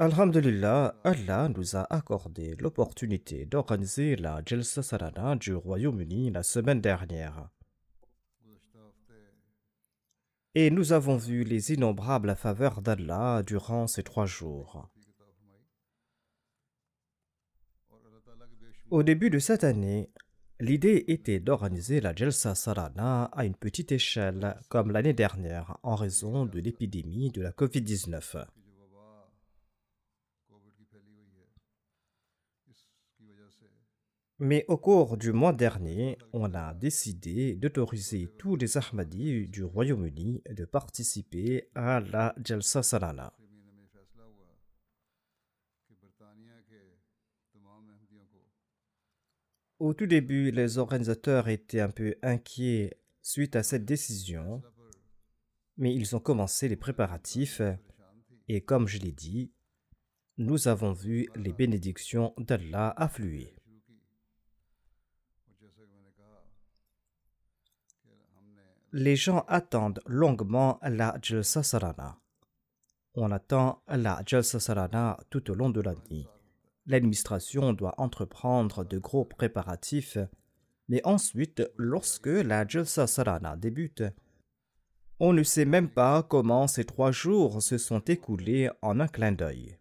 Alhamdulillah, Allah nous a accordé l'opportunité d'organiser la Jalsa Salana du Royaume-Uni la semaine dernière. Et nous avons vu les innombrables faveurs d'Allah durant ces trois jours. Au début de cette année, l'idée était d'organiser la Jalsa Salana à une petite échelle comme l'année dernière en raison de l'épidémie de la COVID-19. Mais au cours du mois dernier, on a décidé d'autoriser tous les Ahmadis du Royaume-Uni de participer à la Jalsa Salana. Au tout début, les organisateurs étaient un peu inquiets suite à cette décision, mais ils ont commencé les préparatifs et comme je l'ai dit, nous avons vu les bénédictions d'Allah affluer. Les gens attendent longuement la Jalsa Sarana. On attend la Jalsa Sarana tout au long de la nuit. L'administration doit entreprendre de gros préparatifs, mais ensuite, lorsque la Jalsa Sarana débute, on ne sait même pas comment ces trois jours se sont écoulés en un clin d'œil.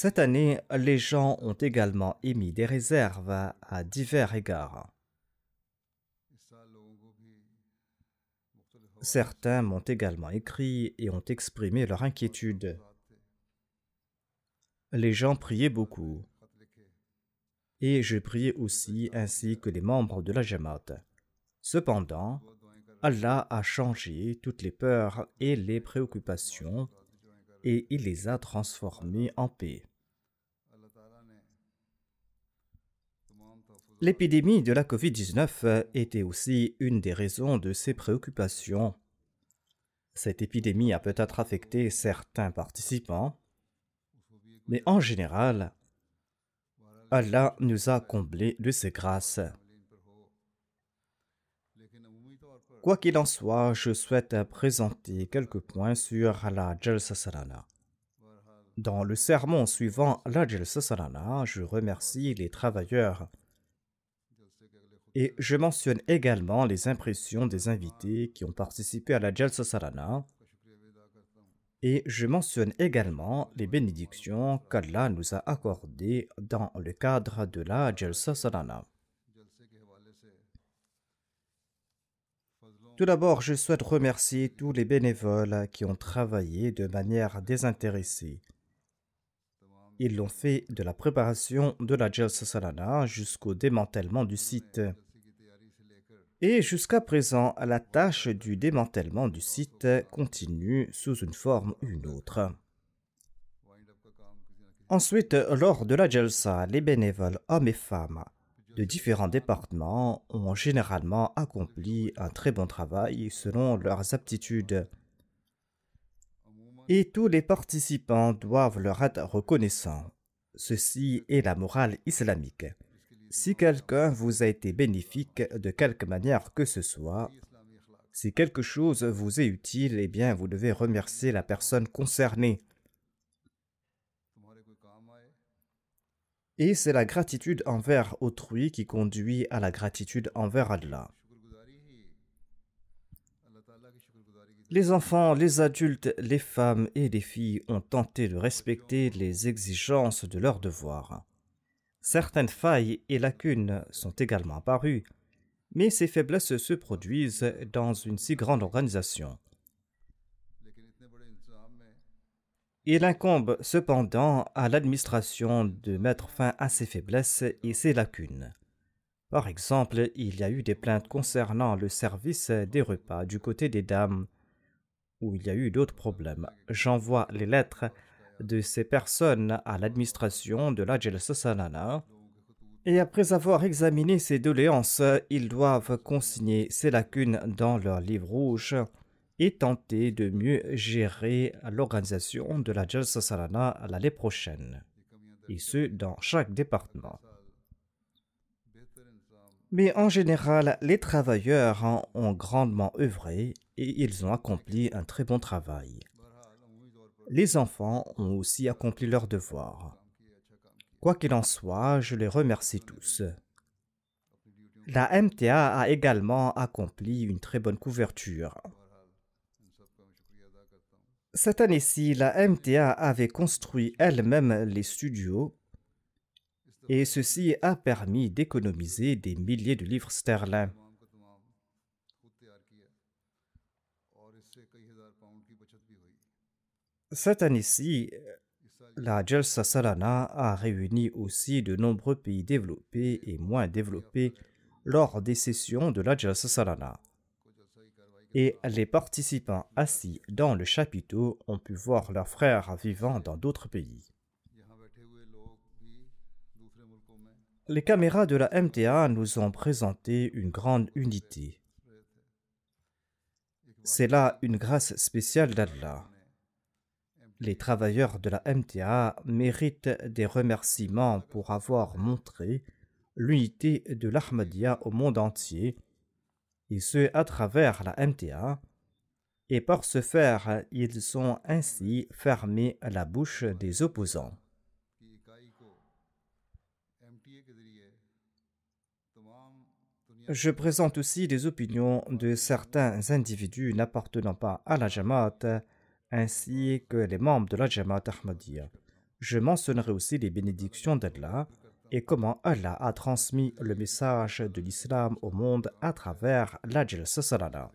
Cette année, les gens ont également émis des réserves à divers égards. Certains m'ont également écrit et ont exprimé leur inquiétude. Les gens priaient beaucoup. Et je priais aussi ainsi que les membres de la Jamaat. Cependant, Allah a changé toutes les peurs et les préoccupations et il les a transformés en paix. L'épidémie de la COVID-19 était aussi une des raisons de ces préoccupations. Cette épidémie a peut-être affecté certains participants, mais en général, Allah nous a comblés de ses grâces. Quoi qu'il en soit, je souhaite présenter quelques points sur la Jalsa Salana. Dans le sermon suivant la Jalsa Salana, je remercie les travailleurs et je mentionne également les impressions des invités qui ont participé à la Jalsa Salana. Et je mentionne également les bénédictions qu'Allah nous a accordées dans le cadre de la Jalsa Salana. Tout d'abord, je souhaite remercier tous les bénévoles qui ont travaillé de manière désintéressée. Ils l'ont fait de la préparation de la Jalsa Salana jusqu'au démantèlement du site. Et jusqu'à présent, la tâche du démantèlement du site continue sous une forme ou une autre. Ensuite, lors de la Jalsa, les bénévoles hommes et femmes de différents départements ont généralement accompli un très bon travail selon leurs aptitudes. Et tous les participants doivent leur être reconnaissants. Ceci est la morale islamique. Si quelqu'un vous a été bénéfique de quelque manière que ce soit, si quelque chose vous est utile, eh bien vous devez remercier la personne concernée. Et c'est la gratitude envers autrui qui conduit à la gratitude envers Allah. Les enfants, les adultes, les femmes et les filles ont tenté de respecter les exigences de leurs devoirs. Certaines failles et lacunes sont également apparues, mais ces faiblesses se produisent dans une si grande organisation. Il incombe cependant à l'administration de mettre fin à ces faiblesses et ces lacunes. Par exemple, il y a eu des plaintes concernant le service des repas du côté des dames où il y a eu d'autres problèmes. J'envoie les lettres de ces personnes à l'administration de la Salana et après avoir examiné ces doléances, ils doivent consigner ces lacunes dans leur livre rouge et tenter de mieux gérer l'organisation de la Jalsa Salana l'année prochaine, et ce dans chaque département. Mais en général, les travailleurs ont grandement œuvré et ils ont accompli un très bon travail. Les enfants ont aussi accompli leurs devoirs. Quoi qu'il en soit, je les remercie tous. La MTA a également accompli une très bonne couverture. Cette année-ci, la MTA avait construit elle-même les studios et ceci a permis d'économiser des milliers de livres sterling. Cette année-ci, la Jalsa Salana a réuni aussi de nombreux pays développés et moins développés lors des sessions de la Jalsa Salana. Et les participants assis dans le chapiteau ont pu voir leurs frères vivant dans d'autres pays. Les caméras de la MTA nous ont présenté une grande unité. C'est là une grâce spéciale d'Allah. Les travailleurs de la MTA méritent des remerciements pour avoir montré l'unité de l'Ahmadiyya au monde entier, et ce à travers la MTA, et par ce faire, ils ont ainsi fermé la bouche des opposants. Je présente aussi les opinions de certains individus n'appartenant pas à la Jamaat ainsi que les membres de la Jamaat Ahmadiyya. Je mentionnerai aussi les bénédictions d'Allah et comment Allah a transmis le message de l'islam au monde à travers la Salana.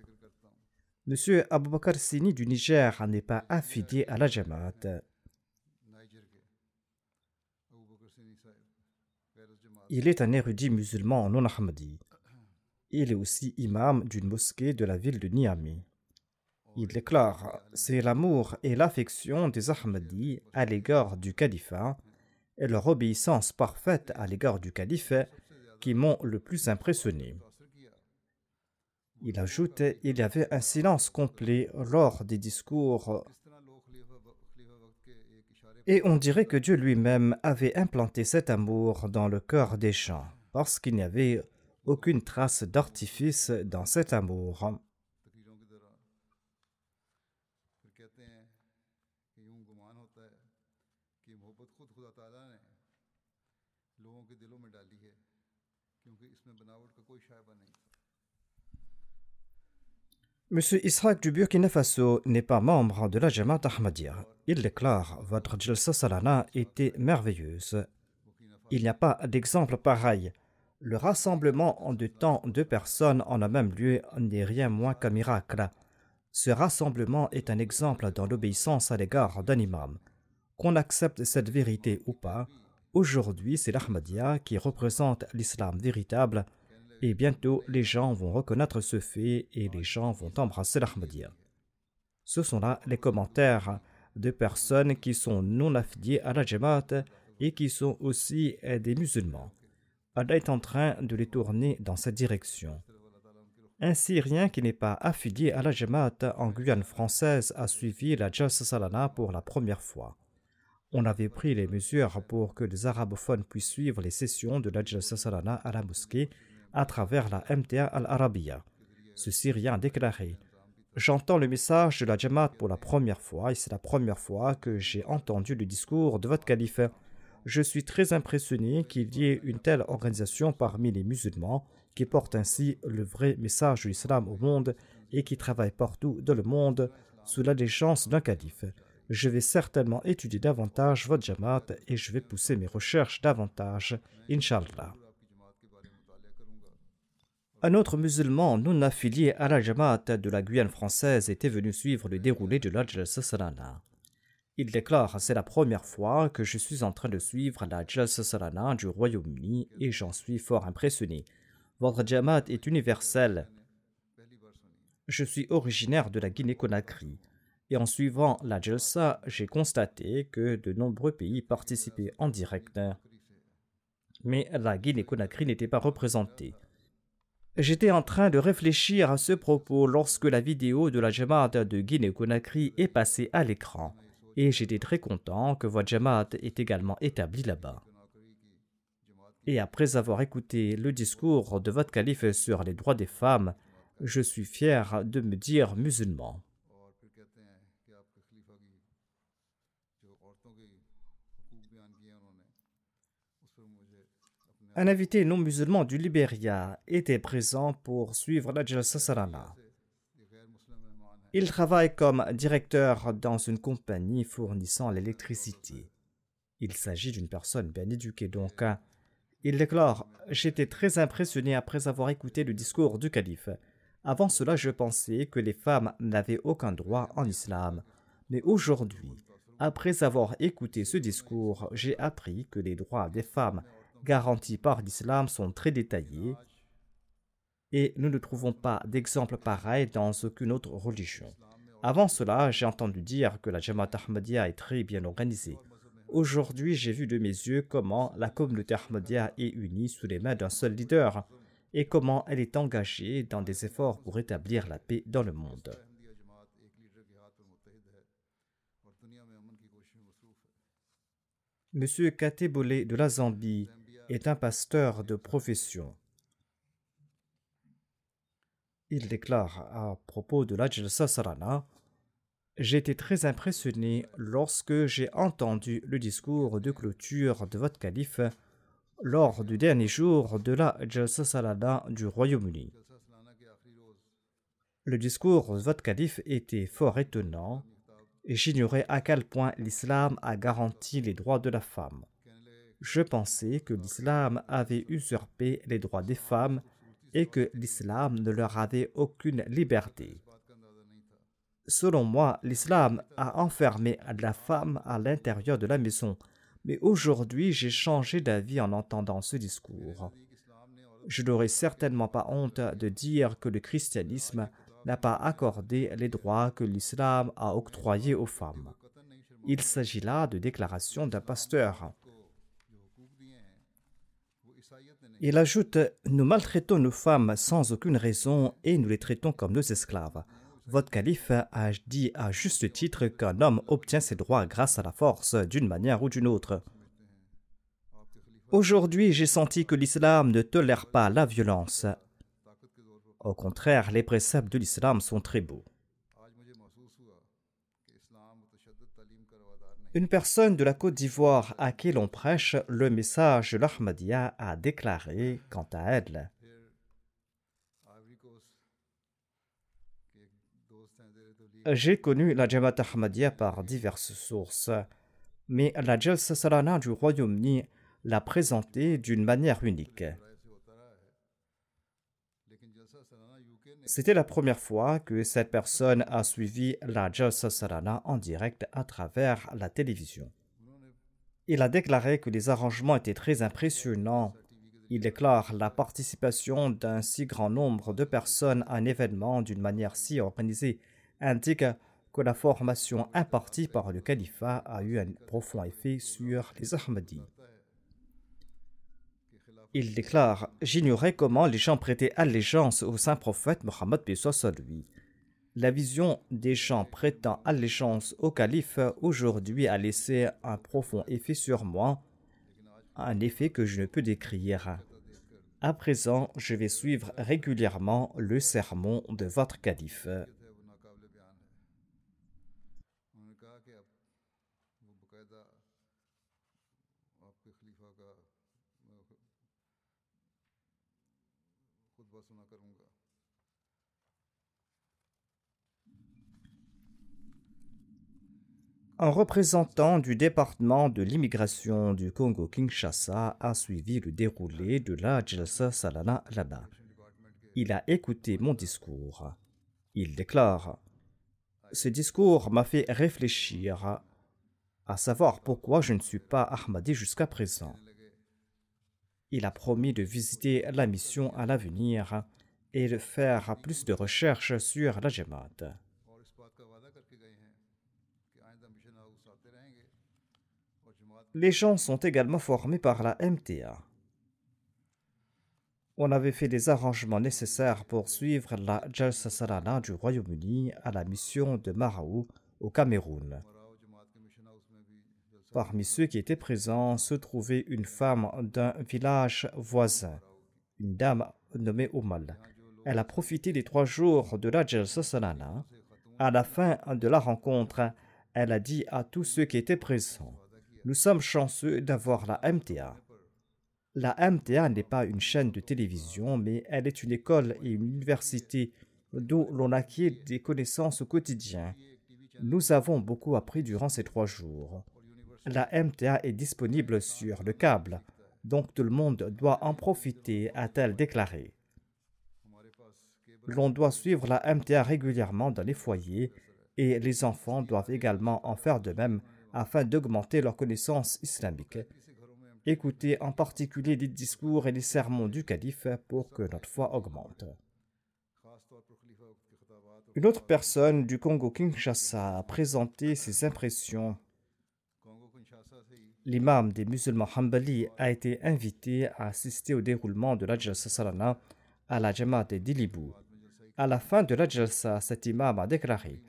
Monsieur Bakr Sini du Niger n'est pas affilié à la Jamaat. Il est un érudit musulman non ahmadi. Il est aussi imam d'une mosquée de la ville de Niamey. Il déclare C'est l'amour et l'affection des Ahmadis à l'égard du califat et leur obéissance parfaite à l'égard du calife qui m'ont le plus impressionné. Il ajoute Il y avait un silence complet lors des discours et on dirait que Dieu lui-même avait implanté cet amour dans le cœur des gens, parce qu'il n'y avait aucune trace d'artifice dans cet amour. Monsieur Israq du Burkina Faso n'est pas membre de la Jamaat Ahmadiyya. Il déclare Votre Jalsa Salana était merveilleuse. Il n'y a pas d'exemple pareil. Le rassemblement en deux temps de personnes en un même lieu n'est rien moins qu'un miracle. Ce rassemblement est un exemple dans l'obéissance à l'égard d'un imam. Qu'on accepte cette vérité ou pas, aujourd'hui c'est l'Ahmadiyya qui représente l'islam véritable et bientôt, les gens vont reconnaître ce fait et les gens vont embrasser l'Ahmadiyya. Ce sont là les commentaires de personnes qui sont non affiliées à la Jamaat et qui sont aussi des musulmans. Allah est en train de les tourner dans cette direction. Un Syrien qui n'est pas affilié à la Jamaat en Guyane française a suivi la Jalsa Salana pour la première fois. On avait pris les mesures pour que les arabophones puissent suivre les sessions de la Salana à la mosquée à travers la MTA Al-Arabiya. Ce Syrien a déclaré J'entends le message de la Jamaat pour la première fois et c'est la première fois que j'ai entendu le discours de votre calife. Je suis très impressionné qu'il y ait une telle organisation parmi les musulmans qui porte ainsi le vrai message de l'islam au monde et qui travaille partout dans le monde sous l'allégeance d'un calife. Je vais certainement étudier davantage votre Jamaat et je vais pousser mes recherches davantage, Inch'Allah. Un autre musulman non affilié à la Jamaat de la Guyane française était venu suivre le déroulé de l'Ajl Salana. Il déclare C'est la première fois que je suis en train de suivre la Jalsa Salana du Royaume-Uni et j'en suis fort impressionné. Votre Jamaat est universel. Je suis originaire de la Guinée-Conakry et en suivant la Jalsa, j'ai constaté que de nombreux pays participaient en direct. Mais la Guinée-Conakry n'était pas représentée. J'étais en train de réfléchir à ce propos lorsque la vidéo de la Jamaat de Guinée-Conakry est passée à l'écran et j'étais très content que votre Jamaat est également établi là-bas. Et après avoir écouté le discours de votre calife sur les droits des femmes, je suis fier de me dire musulman. Un invité non musulman du Libéria était présent pour suivre la Jalsa Sarana. Il travaille comme directeur dans une compagnie fournissant l'électricité. Il s'agit d'une personne bien éduquée donc. Hein. Il déclare J'étais très impressionné après avoir écouté le discours du calife. Avant cela, je pensais que les femmes n'avaient aucun droit en islam. Mais aujourd'hui, après avoir écouté ce discours, j'ai appris que les droits des femmes garantis par l'islam sont très détaillés et nous ne trouvons pas d'exemple pareil dans aucune autre religion. Avant cela, j'ai entendu dire que la Jamaat Ahmadiyya est très bien organisée. Aujourd'hui, j'ai vu de mes yeux comment la communauté Ahmadiyya est unie sous les mains d'un seul leader et comment elle est engagée dans des efforts pour rétablir la paix dans le monde. Monsieur Katebole de la Zambie est un pasteur de profession. Il déclare à propos de l'Ajl Sarana J'ai été très impressionné lorsque j'ai entendu le discours de clôture de votre calife lors du dernier jour de la Jalsa du Royaume-Uni. Le discours de votre calife était fort étonnant et j'ignorais à quel point l'islam a garanti les droits de la femme. Je pensais que l'islam avait usurpé les droits des femmes et que l'islam ne leur avait aucune liberté. Selon moi, l'islam a enfermé la femme à l'intérieur de la maison, mais aujourd'hui j'ai changé d'avis en entendant ce discours. Je n'aurais certainement pas honte de dire que le christianisme n'a pas accordé les droits que l'islam a octroyés aux femmes. Il s'agit là de déclarations d'un pasteur. Il ajoute Nous maltraitons nos femmes sans aucune raison et nous les traitons comme nos esclaves. Votre calife a dit à juste titre qu'un homme obtient ses droits grâce à la force d'une manière ou d'une autre. Aujourd'hui, j'ai senti que l'islam ne tolère pas la violence. Au contraire, les préceptes de l'islam sont très beaux. Une personne de la Côte d'Ivoire à qui l'on prêche le message de l'Ahmadiyya a déclaré quant à elle J'ai connu la Jamaat Ahmadiyya par diverses sources, mais la Jalsa Salana du Royaume-Uni l'a présentée d'une manière unique. C'était la première fois que cette personne a suivi la Jalsa Sarana en direct à travers la télévision. Il a déclaré que les arrangements étaient très impressionnants. Il déclare la participation d'un si grand nombre de personnes à un événement d'une manière si organisée indique que la formation impartie par le califat a eu un profond effet sur les Ahmadis. Il déclare J'ignorais comment les gens prêtaient allégeance au saint prophète Mohammed lui. La vision des gens prêtant allégeance au calife aujourd'hui a laissé un profond effet sur moi, un effet que je ne peux décrire. À présent, je vais suivre régulièrement le sermon de votre calife. Un représentant du département de l'immigration du Congo-Kinshasa a suivi le déroulé de la Jalsa Salana là-bas. Il a écouté mon discours. Il déclare Ce discours m'a fait réfléchir à savoir pourquoi je ne suis pas Ahmadi jusqu'à présent. Il a promis de visiter la mission à l'avenir et de faire plus de recherches sur la Jamaat. Les gens sont également formés par la MTA. On avait fait des arrangements nécessaires pour suivre la Jalsa Salana du Royaume-Uni à la mission de Maraou au Cameroun. Parmi ceux qui étaient présents se trouvait une femme d'un village voisin, une dame nommée Oumal. Elle a profité des trois jours de la Jalsa Salana. À la fin de la rencontre, elle a dit à tous ceux qui étaient présents nous sommes chanceux d'avoir la MTA. La MTA n'est pas une chaîne de télévision, mais elle est une école et une université d'où l'on acquiert des connaissances au quotidien. Nous avons beaucoup appris durant ces trois jours. La MTA est disponible sur le câble, donc tout le monde doit en profiter, a-t-elle déclaré. L'on doit suivre la MTA régulièrement dans les foyers et les enfants doivent également en faire de même afin d'augmenter leur connaissance islamique. Écoutez en particulier les discours et les sermons du calife pour que notre foi augmente. Une autre personne du Congo-Kinshasa a présenté ses impressions. L'imam des musulmans Hanbali a été invité à assister au déroulement de la Salana à la Jamaat de Dilibou. À la fin de la Jalsa, cet imam a déclaré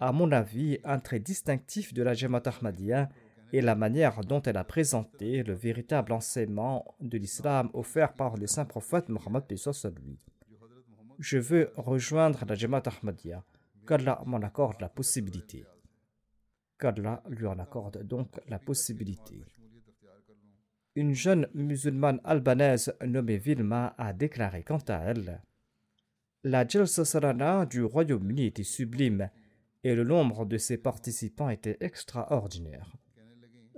à mon avis, un trait distinctif de la Jamaat Ahmadiyya est la manière dont elle a présenté le véritable enseignement de l'islam offert par le saint prophète Mohammed lui. Je veux rejoindre la Jamaat Ahmadiyya, qu'Allah m'en accorde la possibilité. Qu'Allah lui en accorde donc la possibilité. Une jeune musulmane albanaise nommée Vilma a déclaré quant à elle La Jalsa Sarana du Royaume-Uni était sublime et le nombre de ses participants était extraordinaire.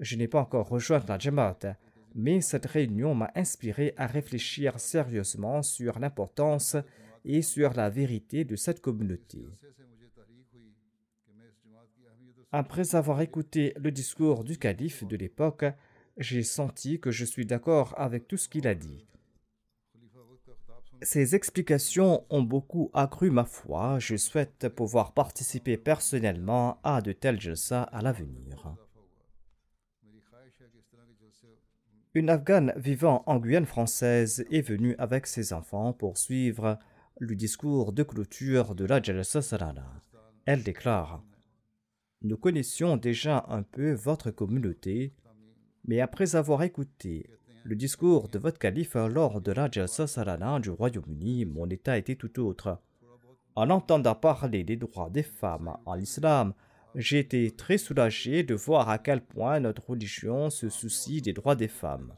Je n'ai pas encore rejoint la Jamaat, mais cette réunion m'a inspiré à réfléchir sérieusement sur l'importance et sur la vérité de cette communauté. Après avoir écouté le discours du calife de l'époque, j'ai senti que je suis d'accord avec tout ce qu'il a dit. Ces explications ont beaucoup accru ma foi. Je souhaite pouvoir participer personnellement à de tels jalsa à l'avenir. Une Afghane vivant en Guyane française est venue avec ses enfants pour suivre le discours de clôture de la Jalsa Sarana. Elle déclare Nous connaissions déjà un peu votre communauté, mais après avoir écouté le discours de votre calife lors de la Jalsa Salana du Royaume-Uni, mon état était tout autre. En entendant parler des droits des femmes en islam, j'ai été très soulagé de voir à quel point notre religion se soucie des droits des femmes.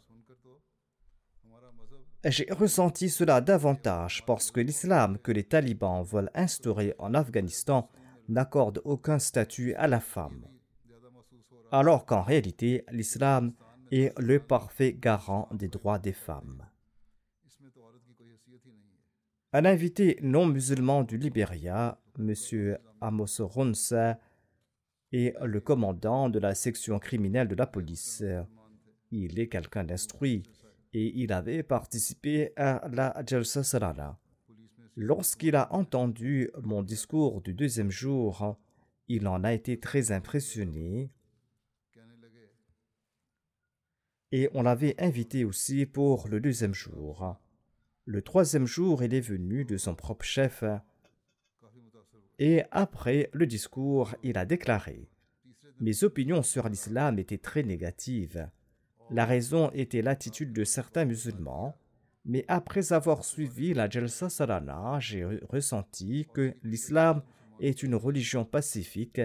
J'ai ressenti cela davantage parce que l'islam que les talibans veulent instaurer en Afghanistan n'accorde aucun statut à la femme. Alors qu'en réalité, l'islam est le parfait garant des droits des femmes. Un invité non musulman du Libéria, M. Amos Ronsa, est le commandant de la section criminelle de la police. Il est quelqu'un d'instruit et il avait participé à la Jalsa Salala. Lorsqu'il a entendu mon discours du deuxième jour, il en a été très impressionné et on l'avait invité aussi pour le deuxième jour. Le troisième jour, il est venu de son propre chef Et après le discours, il a déclaré Mes opinions sur l'islam étaient très négatives. La raison était l'attitude de certains musulmans, mais après avoir suivi la Jalsa Salana, j'ai ressenti que l'islam est une religion pacifique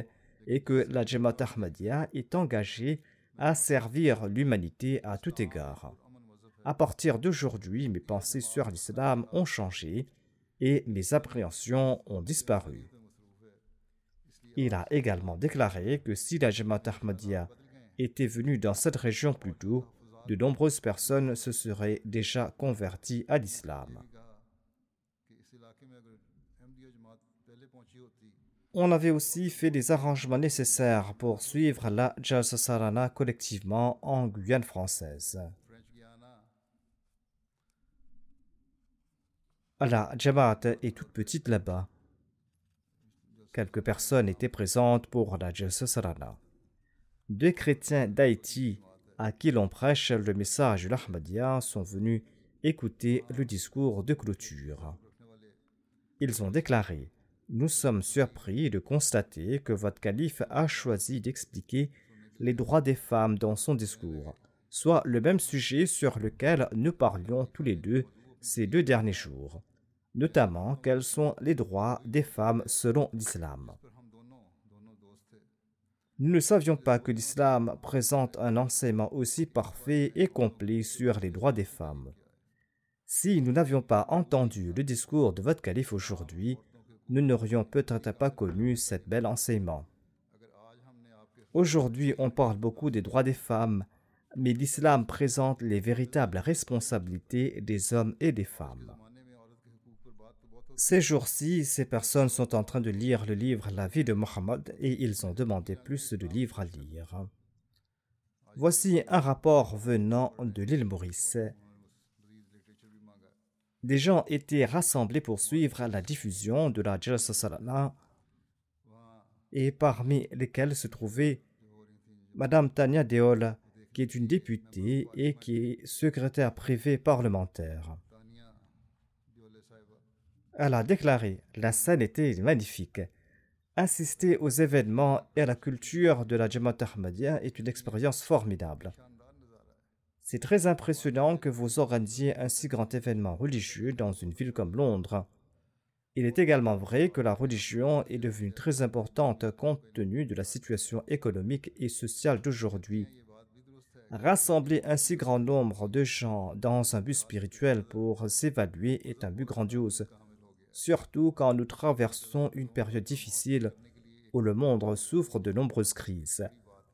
et que la Jamaat Ahmadiyya est engagée à servir l'humanité à tout égard. À partir d'aujourd'hui, mes pensées sur l'islam ont changé et mes appréhensions ont disparu. Il a également déclaré que si la Jamaat Ahmadiyya était venue dans cette région plus tôt, de nombreuses personnes se seraient déjà converties à l'islam. On avait aussi fait des arrangements nécessaires pour suivre la Jalsa Sarana collectivement en Guyane française. La Jamaat est toute petite là-bas. Quelques personnes étaient présentes pour la Jalsa Sarana. Deux chrétiens d'Haïti à qui l'on prêche le message de l'Ahmadiyya sont venus écouter le discours de clôture. Ils ont déclaré Nous sommes surpris de constater que votre calife a choisi d'expliquer les droits des femmes dans son discours, soit le même sujet sur lequel nous parlions tous les deux ces deux derniers jours, notamment quels sont les droits des femmes selon l'islam. Nous ne savions pas que l'islam présente un enseignement aussi parfait et complet sur les droits des femmes. Si nous n'avions pas entendu le discours de votre calife aujourd'hui, nous n'aurions peut-être pas connu cet bel enseignement. Aujourd'hui, on parle beaucoup des droits des femmes, mais l'islam présente les véritables responsabilités des hommes et des femmes. Ces jours-ci, ces personnes sont en train de lire le livre La vie de Mohammed et ils ont demandé plus de livres à lire. Voici un rapport venant de l'île Maurice. Des gens étaient rassemblés pour suivre la diffusion de la Jalsa Salana et parmi lesquels se trouvait Madame Tania Deol, qui est une députée et qui est secrétaire privée parlementaire. Elle a déclaré La scène était magnifique. Assister aux événements et à la culture de la Jamaat Ahmadiyya est une expérience formidable. C'est très impressionnant que vous organisiez un si grand événement religieux dans une ville comme Londres. Il est également vrai que la religion est devenue très importante compte tenu de la situation économique et sociale d'aujourd'hui. Rassembler un si grand nombre de gens dans un but spirituel pour s'évaluer est un but grandiose surtout quand nous traversons une période difficile où le monde souffre de nombreuses crises.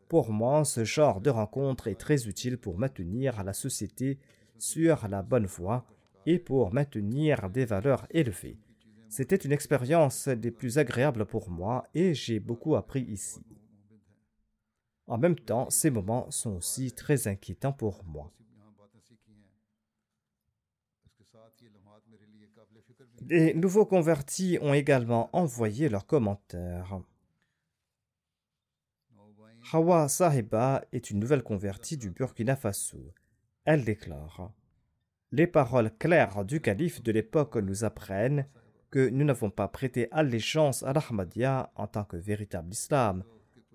Pour moi, ce genre de rencontre est très utile pour maintenir la société sur la bonne voie et pour maintenir des valeurs élevées. C'était une expérience des plus agréables pour moi et j'ai beaucoup appris ici. En même temps, ces moments sont aussi très inquiétants pour moi. Les nouveaux convertis ont également envoyé leurs commentaires. Hawa Sahiba est une nouvelle convertie du Burkina Faso. Elle déclare Les paroles claires du calife de l'époque nous apprennent que nous n'avons pas prêté allégeance à l'Ahmadiyya en tant que véritable islam,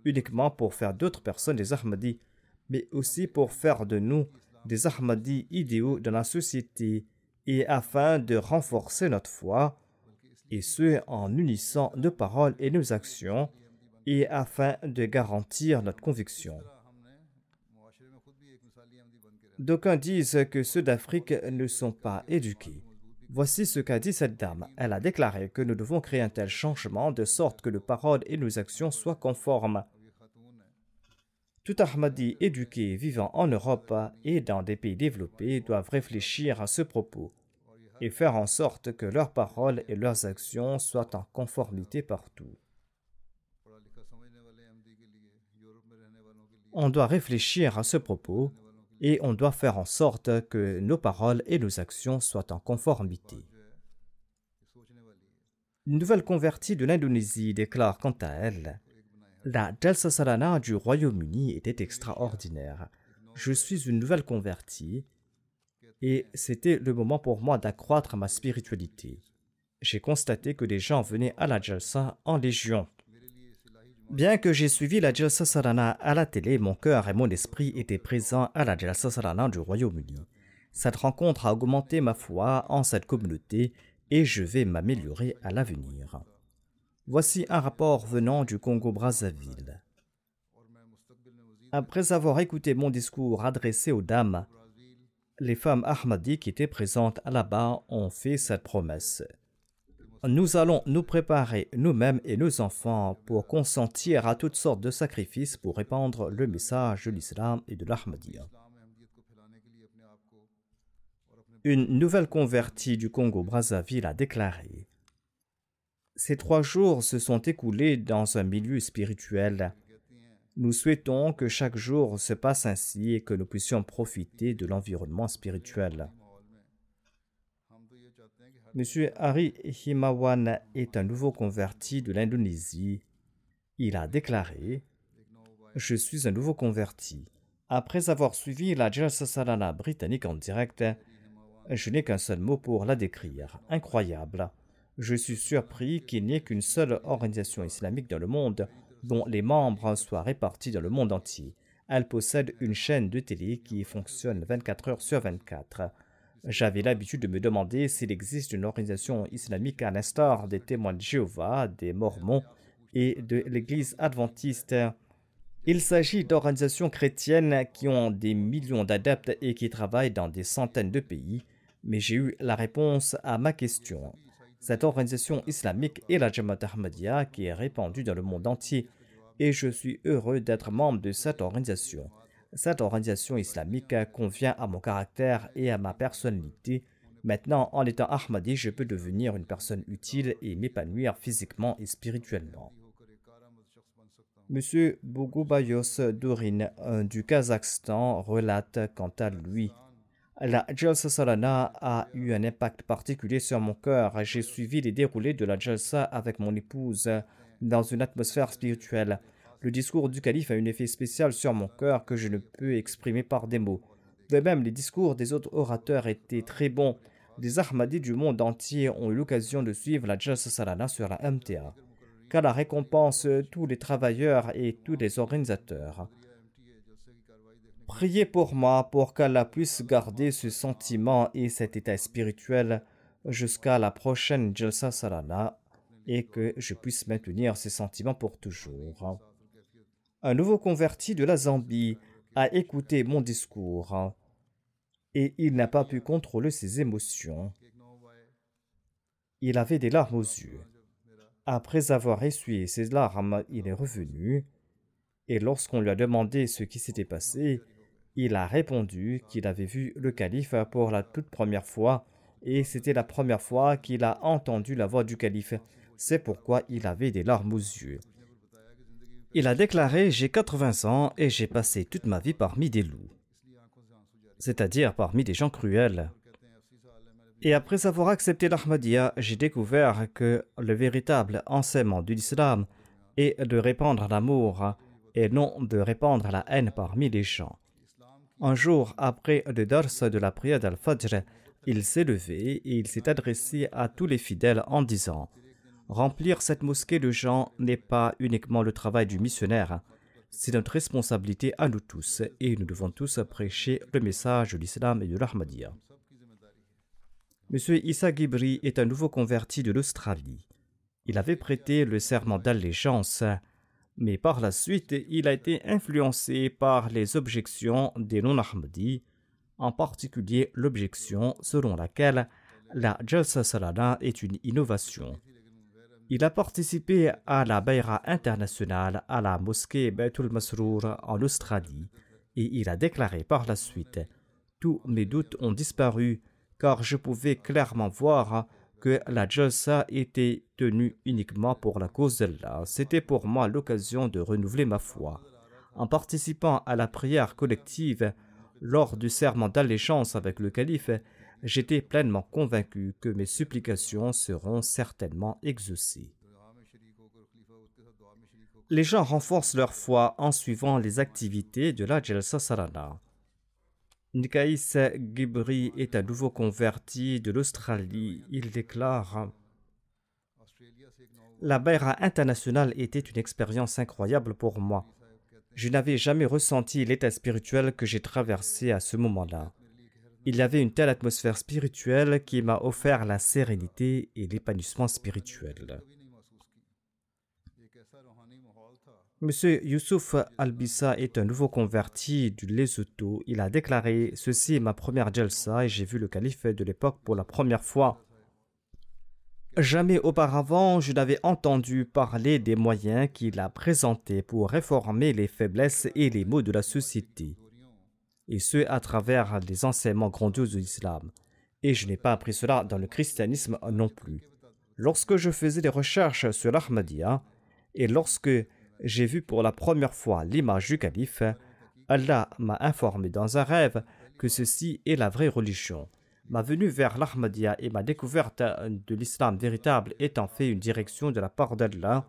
uniquement pour faire d'autres personnes des Ahmadis, mais aussi pour faire de nous des Ahmadis idéaux dans la société et afin de renforcer notre foi, et ce en unissant nos paroles et nos actions, et afin de garantir notre conviction. D'aucuns disent que ceux d'Afrique ne sont pas éduqués. Voici ce qu'a dit cette dame. Elle a déclaré que nous devons créer un tel changement de sorte que nos paroles et nos actions soient conformes. Tout Ahmadi éduqué vivant en Europe et dans des pays développés doivent réfléchir à ce propos et faire en sorte que leurs paroles et leurs actions soient en conformité partout. On doit réfléchir à ce propos et on doit faire en sorte que nos paroles et nos actions soient en conformité. Une nouvelle convertie de l'Indonésie déclare quant à elle La Jalsa Salana du Royaume-Uni était extraordinaire. Je suis une nouvelle convertie et c'était le moment pour moi d'accroître ma spiritualité. j'ai constaté que les gens venaient à la Jalsa en légion. Bien que j'ai suivi la Jalsa Sarana à la télé, mon cœur et mon esprit étaient présents à la Jalsa Sarana du Royaume-Uni. Cette rencontre a augmenté ma foi en cette communauté et je vais m'améliorer à l'avenir. Voici un rapport venant du Congo-Brazzaville. Après avoir écouté mon discours adressé aux dames, les femmes Ahmadi qui étaient présentes là-bas ont fait cette promesse. Nous allons nous préparer nous-mêmes et nos enfants pour consentir à toutes sortes de sacrifices pour répandre le message de l'islam et de l'Ahmadiyya. Une nouvelle convertie du Congo-Brazzaville a déclaré Ces trois jours se sont écoulés dans un milieu spirituel. Nous souhaitons que chaque jour se passe ainsi et que nous puissions profiter de l'environnement spirituel. Monsieur Hari Himawan est un nouveau converti de l'Indonésie. Il a déclaré Je suis un nouveau converti. Après avoir suivi la Jalsa Salana britannique en direct, je n'ai qu'un seul mot pour la décrire. Incroyable. Je suis surpris qu'il n'y ait qu'une seule organisation islamique dans le monde dont les membres soient répartis dans le monde entier. Elle possède une chaîne de télé qui fonctionne 24 heures sur 24. J'avais l'habitude de me demander s'il existe une organisation islamique à l'instar des témoins de Jéhovah, des Mormons et de l'Église adventiste. Il s'agit d'organisations chrétiennes qui ont des millions d'adeptes et qui travaillent dans des centaines de pays, mais j'ai eu la réponse à ma question. Cette organisation islamique est la Jamaat Ahmadiyya qui est répandue dans le monde entier et je suis heureux d'être membre de cette organisation. Cette organisation islamique convient à mon caractère et à ma personnalité. Maintenant, en étant Ahmadi, je peux devenir une personne utile et m'épanouir physiquement et spirituellement. Monsieur Bogobayos Dorin du Kazakhstan relate quant à lui la Jalsa Salana a eu un impact particulier sur mon cœur. J'ai suivi les déroulés de la Jalsa avec mon épouse dans une atmosphère spirituelle. Le discours du calife a un effet spécial sur mon cœur que je ne peux exprimer par des mots. De même, les discours des autres orateurs étaient très bons. Des Ahmadis du monde entier ont eu l'occasion de suivre la Jalsa Salana sur la MTA. Car la récompense tous les travailleurs et tous les organisateurs. Priez pour moi pour qu'Allah puisse garder ce sentiment et cet état spirituel jusqu'à la prochaine Jalsa Salana et que je puisse maintenir ces sentiments pour toujours. Un nouveau converti de la Zambie a écouté mon discours et il n'a pas pu contrôler ses émotions. Il avait des larmes aux yeux. Après avoir essuyé ses larmes, il est revenu et lorsqu'on lui a demandé ce qui s'était passé, il a répondu qu'il avait vu le calife pour la toute première fois et c'était la première fois qu'il a entendu la voix du calife. C'est pourquoi il avait des larmes aux yeux. Il a déclaré J'ai 80 ans et j'ai passé toute ma vie parmi des loups, c'est-à-dire parmi des gens cruels. Et après avoir accepté l'Ahmadiyya, j'ai découvert que le véritable enseignement de l'islam est de répandre l'amour et non de répandre la haine parmi les gens. Un jour après le dars de la prière d'Al-Fajr, il s'est levé et il s'est adressé à tous les fidèles en disant Remplir cette mosquée de gens n'est pas uniquement le travail du missionnaire, c'est notre responsabilité à nous tous et nous devons tous prêcher le message de l'islam et de l'Ahmadiyya. Monsieur Issa Gibri est un nouveau converti de l'Australie. Il avait prêté le serment d'allégeance, mais par la suite il a été influencé par les objections des non-Ahmadis, en particulier l'objection selon laquelle la Jalsa Salana est une innovation. Il a participé à la Bayra internationale à la mosquée Baitul Masrour en Australie et il a déclaré par la suite Tous mes doutes ont disparu car je pouvais clairement voir que la Jalsa était tenue uniquement pour la cause d'Allah. C'était pour moi l'occasion de renouveler ma foi. En participant à la prière collective lors du serment d'allégeance avec le calife, j'étais pleinement convaincu que mes supplications seront certainement exaucées. Les gens renforcent leur foi en suivant les activités de la Jalsa Sarana. Nikaïs Gibri est un nouveau converti de l'Australie. Il déclare La Bayra internationale était une expérience incroyable pour moi. Je n'avais jamais ressenti l'état spirituel que j'ai traversé à ce moment-là. Il y avait une telle atmosphère spirituelle qui m'a offert la sérénité et l'épanouissement spirituel. Monsieur Youssouf Albissa est un nouveau converti du Lesotho. Il a déclaré Ceci est ma première Jalsa et j'ai vu le calife de l'époque pour la première fois. Jamais auparavant je n'avais entendu parler des moyens qu'il a présentés pour réformer les faiblesses et les maux de la société, et ce à travers les enseignements grandioses de l'islam. Et je n'ai pas appris cela dans le christianisme non plus. Lorsque je faisais des recherches sur l'Ahmadiyya, et lorsque j'ai vu pour la première fois l'image du calife, Allah m'a informé dans un rêve que ceci est la vraie religion. Ma venue vers l'Ahmadiyya et ma découverte de l'islam véritable en fait une direction de la part d'Allah,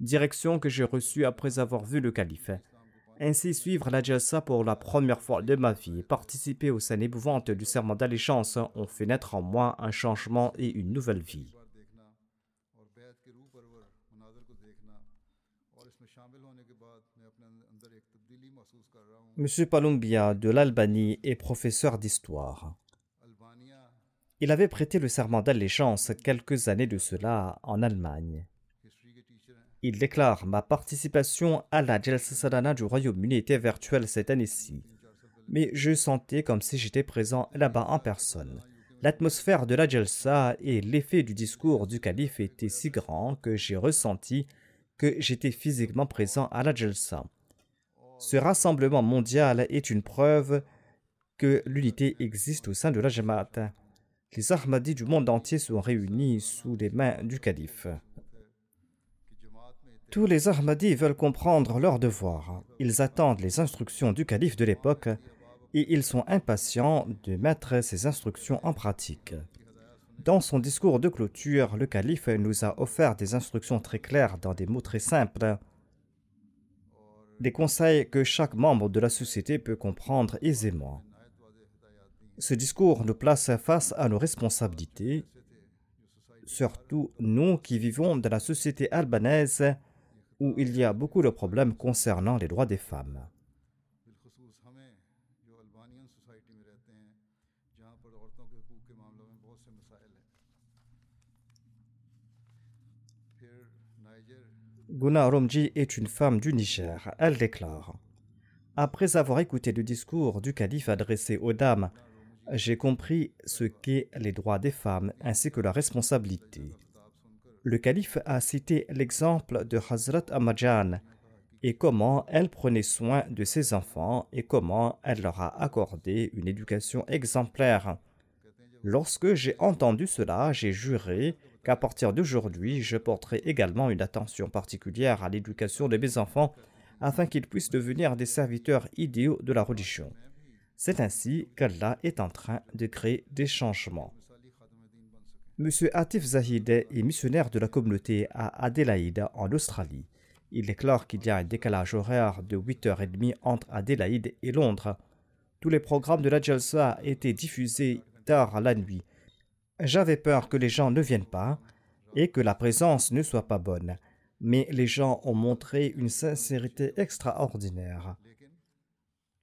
direction que j'ai reçue après avoir vu le calife. Ainsi, suivre la jalsa pour la première fois de ma vie participer aux scènes épouvantes du serment d'allégeance ont fait naître en moi un changement et une nouvelle vie. M. Palumbia de l'Albanie est professeur d'histoire. Il avait prêté le serment d'allégeance quelques années de cela en Allemagne. Il déclare Ma participation à la Jalsa Sadhana du Royaume-Uni était virtuelle cette année-ci, mais je sentais comme si j'étais présent là-bas en personne. L'atmosphère de la Jalsa et l'effet du discours du calife étaient si grands que j'ai ressenti que j'étais physiquement présent à la Jalsa. Ce rassemblement mondial est une preuve que l'unité existe au sein de la Jamaat. Les Ahmadis du monde entier sont réunis sous les mains du calife. Tous les Ahmadis veulent comprendre leur devoir. Ils attendent les instructions du calife de l'époque et ils sont impatients de mettre ces instructions en pratique. Dans son discours de clôture, le calife nous a offert des instructions très claires dans des mots très simples des conseils que chaque membre de la société peut comprendre aisément. Ce discours nous place face à nos responsabilités, surtout nous qui vivons dans la société albanaise où il y a beaucoup de problèmes concernant les droits des femmes. Guna Romji est une femme du Niger. Elle déclare Après avoir écouté le discours du calife adressé aux dames, j'ai compris ce qu'est les droits des femmes ainsi que la responsabilité. Le calife a cité l'exemple de Hazrat Amajan et comment elle prenait soin de ses enfants et comment elle leur a accordé une éducation exemplaire. Lorsque j'ai entendu cela, j'ai juré qu'à partir d'aujourd'hui, je porterai également une attention particulière à l'éducation de mes enfants afin qu'ils puissent devenir des serviteurs idéaux de la religion. C'est ainsi qu'Allah est en train de créer des changements. M. Atif Zahid est missionnaire de la communauté à Adélaïde, en Australie. Il déclare qu'il y a un décalage horaire de 8h30 entre Adélaïde et Londres. Tous les programmes de la Jalsa étaient diffusés tard la nuit j'avais peur que les gens ne viennent pas et que la présence ne soit pas bonne, mais les gens ont montré une sincérité extraordinaire.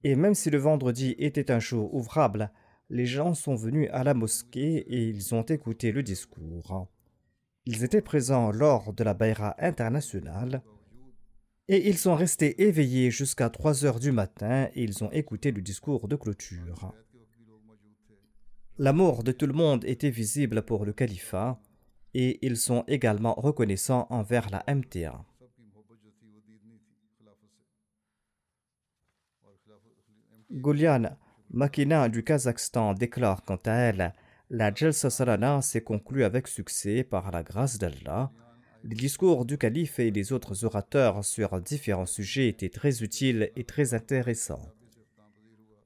Et même si le vendredi était un jour ouvrable, les gens sont venus à la mosquée et ils ont écouté le discours. Ils étaient présents lors de la Bayra internationale et ils sont restés éveillés jusqu'à 3 heures du matin et ils ont écouté le discours de clôture. L'amour de tout le monde était visible pour le califat et ils sont également reconnaissants envers la MTA. Makina du Kazakhstan déclare quant à elle La Jalsa Salana s'est conclue avec succès par la grâce d'Allah. Les discours du calife et les autres orateurs sur différents sujets étaient très utiles et très intéressants.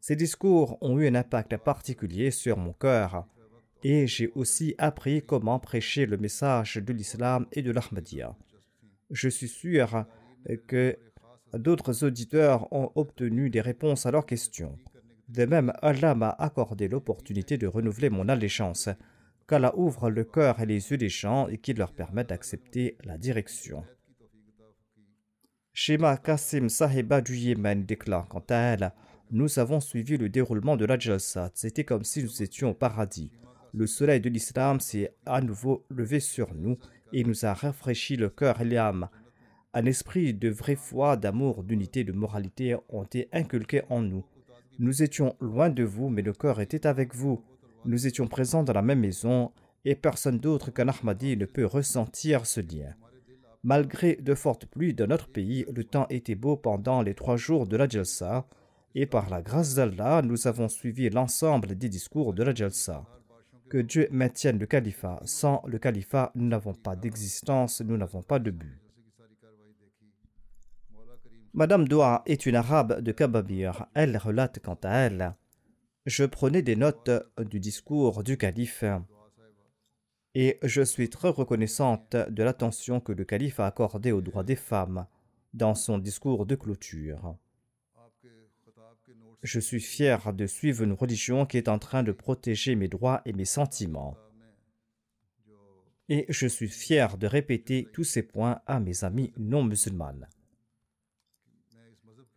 Ces discours ont eu un impact particulier sur mon cœur et j'ai aussi appris comment prêcher le message de l'islam et de l'Ahmadiyya. Je suis sûr que d'autres auditeurs ont obtenu des réponses à leurs questions. De même, Allah m'a accordé l'opportunité de renouveler mon allégeance. qu'Allah ouvre le cœur et les yeux des gens et qu'il leur permette d'accepter la direction. Shema Kassim Sahiba du Yémen déclare quant à elle Nous avons suivi le déroulement de la. C'était comme si nous étions au paradis. Le soleil de l'islam s'est à nouveau levé sur nous et nous a rafraîchi le cœur et l'âme. Un esprit de vraie foi, d'amour, d'unité, de moralité ont été inculqués en nous. Nous étions loin de vous, mais le cœur était avec vous. Nous étions présents dans la même maison et personne d'autre qu'un Ahmadi ne peut ressentir ce lien. Malgré de fortes pluies dans notre pays, le temps était beau pendant les trois jours de la Jalsa et par la grâce d'Allah, nous avons suivi l'ensemble des discours de la Jalsa. Que Dieu maintienne le califat. Sans le califat, nous n'avons pas d'existence, nous n'avons pas de but. Madame Doua est une arabe de Kababir. Elle relate quant à elle je prenais des notes du discours du calife et je suis très reconnaissante de l'attention que le calife a accordée aux droits des femmes dans son discours de clôture. Je suis fier de suivre une religion qui est en train de protéger mes droits et mes sentiments. Et je suis fier de répéter tous ces points à mes amis non musulmanes.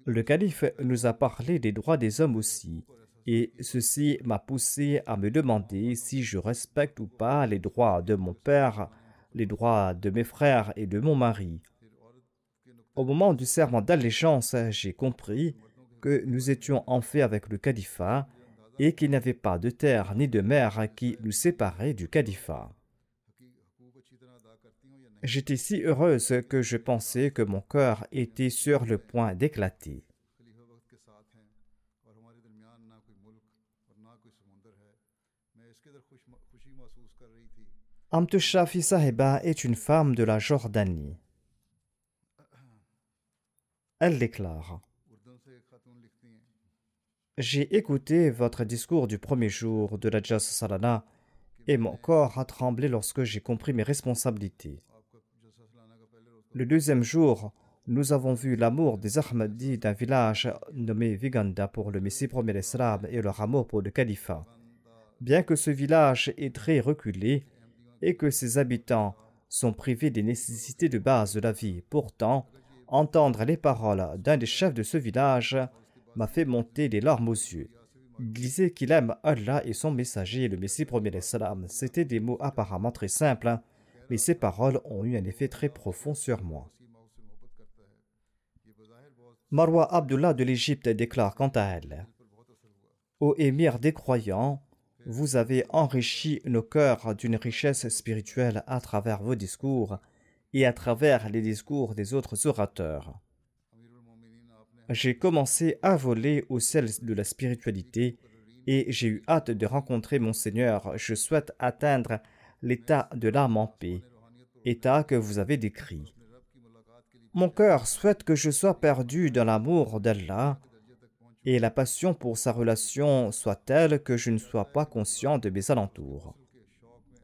Le calife nous a parlé des droits des hommes aussi, et ceci m'a poussé à me demander si je respecte ou pas les droits de mon père, les droits de mes frères et de mon mari. Au moment du serment d'allégeance, j'ai compris que nous étions en fait avec le califat et qu'il n'y avait pas de terre ni de mer qui nous séparait du califat. J'étais si heureuse que je pensais que mon cœur était sur le point d'éclater. Amtushafi Sahiba est une femme de la Jordanie. Elle déclare J'ai écouté votre discours du premier jour de la Jas Salana et mon corps a tremblé lorsque j'ai compris mes responsabilités. Le deuxième jour, nous avons vu l'amour des Ahmadis d'un village nommé Viganda pour le Messie premier Islam et leur amour pour le califat. Bien que ce village est très reculé et que ses habitants sont privés des nécessités de base de la vie, pourtant, entendre les paroles d'un des chefs de ce village m'a fait monter des larmes aux yeux. Il disait qu'il aime Allah et son messager, le Messie premier salam. C'étaient des mots apparemment très simples, mais ces paroles ont eu un effet très profond sur moi. Marwa Abdullah de l'Égypte déclare quant à elle Ô émir des croyants, vous avez enrichi nos cœurs d'une richesse spirituelle à travers vos discours et à travers les discours des autres orateurs. J'ai commencé à voler au ciel de la spiritualité et j'ai eu hâte de rencontrer mon Seigneur. Je souhaite atteindre l'état de l'âme en paix, état que vous avez décrit. Mon cœur souhaite que je sois perdu dans l'amour d'Allah et la passion pour sa relation soit telle que je ne sois pas conscient de mes alentours.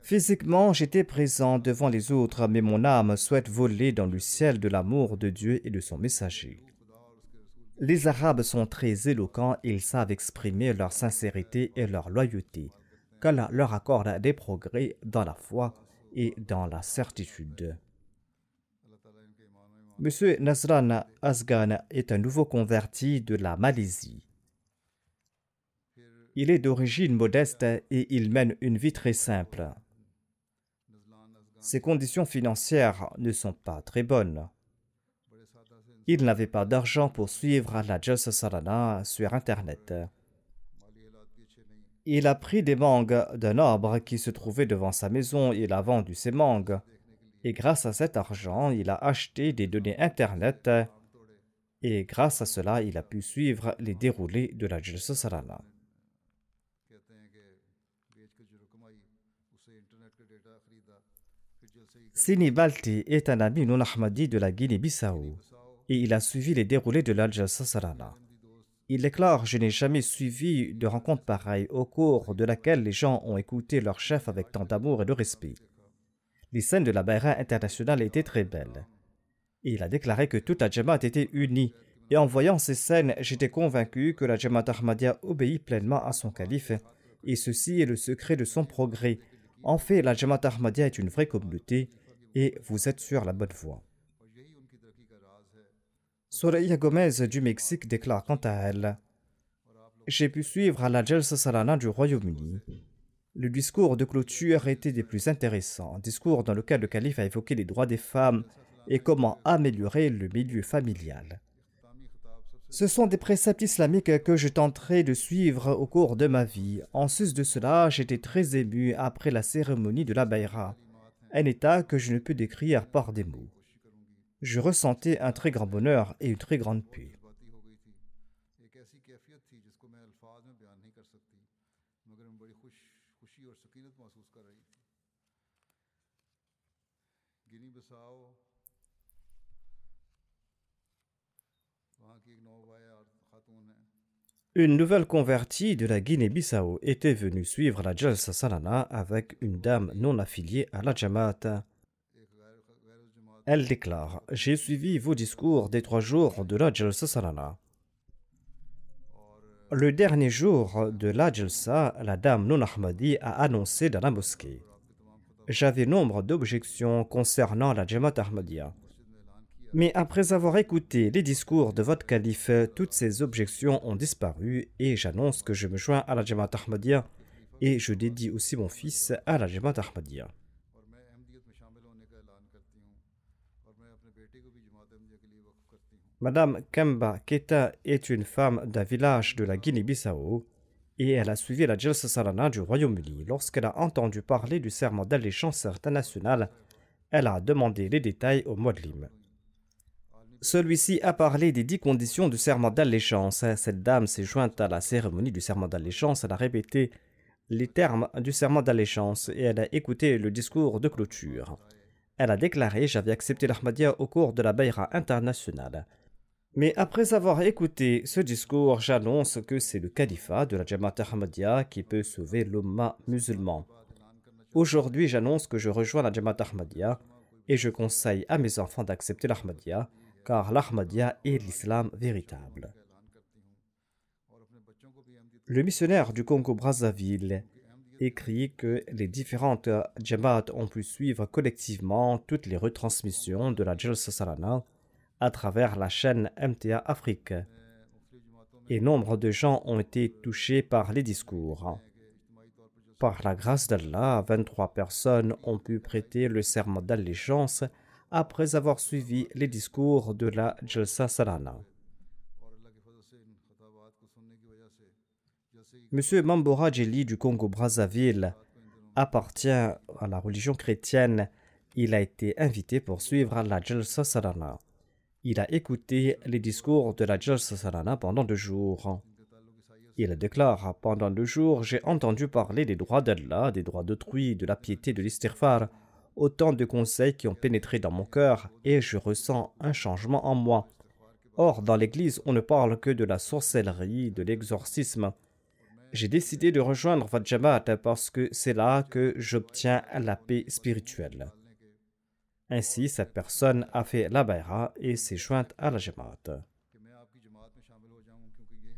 Physiquement, j'étais présent devant les autres, mais mon âme souhaite voler dans le ciel de l'amour de Dieu et de son messager. Les Arabes sont très éloquents ils savent exprimer leur sincérité et leur loyauté, qu'Allah leur accorde des progrès dans la foi et dans la certitude. M. Nasran Asgan est un nouveau converti de la Malaisie. Il est d'origine modeste et il mène une vie très simple. Ses conditions financières ne sont pas très bonnes. Il n'avait pas d'argent pour suivre la Jalsa Sarana sur Internet. Il a pris des mangues d'un arbre qui se trouvait devant sa maison. Il a vendu ses mangues et grâce à cet argent, il a acheté des données Internet et grâce à cela, il a pu suivre les déroulés de la Jalsa. Sini Balti est un ami non ahmadi de la Guinée-Bissau et il a suivi les déroulés de l'Al Sarana. Il déclare Je n'ai jamais suivi de rencontre pareille au cours de laquelle les gens ont écouté leur chef avec tant d'amour et de respect les scènes de la Bayra internationale étaient très belles. il a déclaré que toute la Jamaat était unie, et en voyant ces scènes, j'étais convaincu que la Jamaat Ahmadiyya obéit pleinement à son calife, et ceci est le secret de son progrès. En fait, la Jamaat Ahmadiyya est une vraie communauté et vous êtes sur la bonne voie. Soraya Gomez du Mexique déclare quant à elle J'ai pu suivre la Jalsa Salana du Royaume-Uni. Le discours de clôture était des plus intéressants, un discours dans lequel le calife a évoqué les droits des femmes et comment améliorer le milieu familial. Ce sont des préceptes islamiques que je tenterai de suivre au cours de ma vie. En sus de cela, j'étais très ému après la cérémonie de la Bayra, un état que je ne peux décrire par des mots. Je ressentais un très grand bonheur et une très grande paix. Une nouvelle convertie de la Guinée-Bissau était venue suivre la Jalsa Salana avec une dame non affiliée à la Jamaat. Elle déclare J'ai suivi vos discours des trois jours de la Jalsa Salana. Le dernier jour de la Jalsa, la dame non Ahmadi a annoncé dans la mosquée J'avais nombre d'objections concernant la Jamaat Ahmadiyya. Mais après avoir écouté les discours de votre calife, toutes ces objections ont disparu et j'annonce que je me joins à la Jamaat Ahmadiyya et je dédie aussi mon fils à la Jamaat Ahmadiyya. Madame Kemba Keta est une femme d'un village de la Guinée-Bissau et elle a suivi la Jalsa Salana du Royaume-Uni. Lorsqu'elle a entendu parler du serment d'allégeance internationale, elle a demandé les détails au Modlim. Celui-ci a parlé des dix conditions du serment d'allégeance. Cette dame s'est jointe à la cérémonie du serment d'allégeance. Elle a répété les termes du serment d'allégeance et elle a écouté le discours de clôture. Elle a déclaré J'avais accepté l'Ahmadiyya au cours de la Bayra internationale. Mais après avoir écouté ce discours, j'annonce que c'est le califat de la Jamaat Ahmadiyya qui peut sauver l'Umma musulman. Aujourd'hui, j'annonce que je rejoins la Jamaat Ahmadiyya et je conseille à mes enfants d'accepter l'Ahmadiyya car l'Ahmadiyya est l'islam véritable. Le missionnaire du Congo-Brazzaville écrit que les différentes Jamaat ont pu suivre collectivement toutes les retransmissions de la Jalsa Salana à travers la chaîne MTA Afrique. Et nombre de gens ont été touchés par les discours. Par la grâce d'Allah, 23 personnes ont pu prêter le serment d'allégeance après avoir suivi les discours de la Jalsa Salana. Monsieur Mambora Djeli du Congo-Brazzaville appartient à la religion chrétienne. Il a été invité pour suivre la Jalsa Salana. Il a écouté les discours de la Jalsa pendant deux jours. Il déclare Pendant deux jours, j'ai entendu parler des droits d'Allah, des droits d'autrui, de la piété, de l'istighfar autant de conseils qui ont pénétré dans mon cœur et je ressens un changement en moi. Or, dans l'Église, on ne parle que de la sorcellerie, de l'exorcisme. J'ai décidé de rejoindre Jamaat parce que c'est là que j'obtiens la paix spirituelle. Ainsi, cette personne a fait la Bayra et s'est jointe à la Jamaat.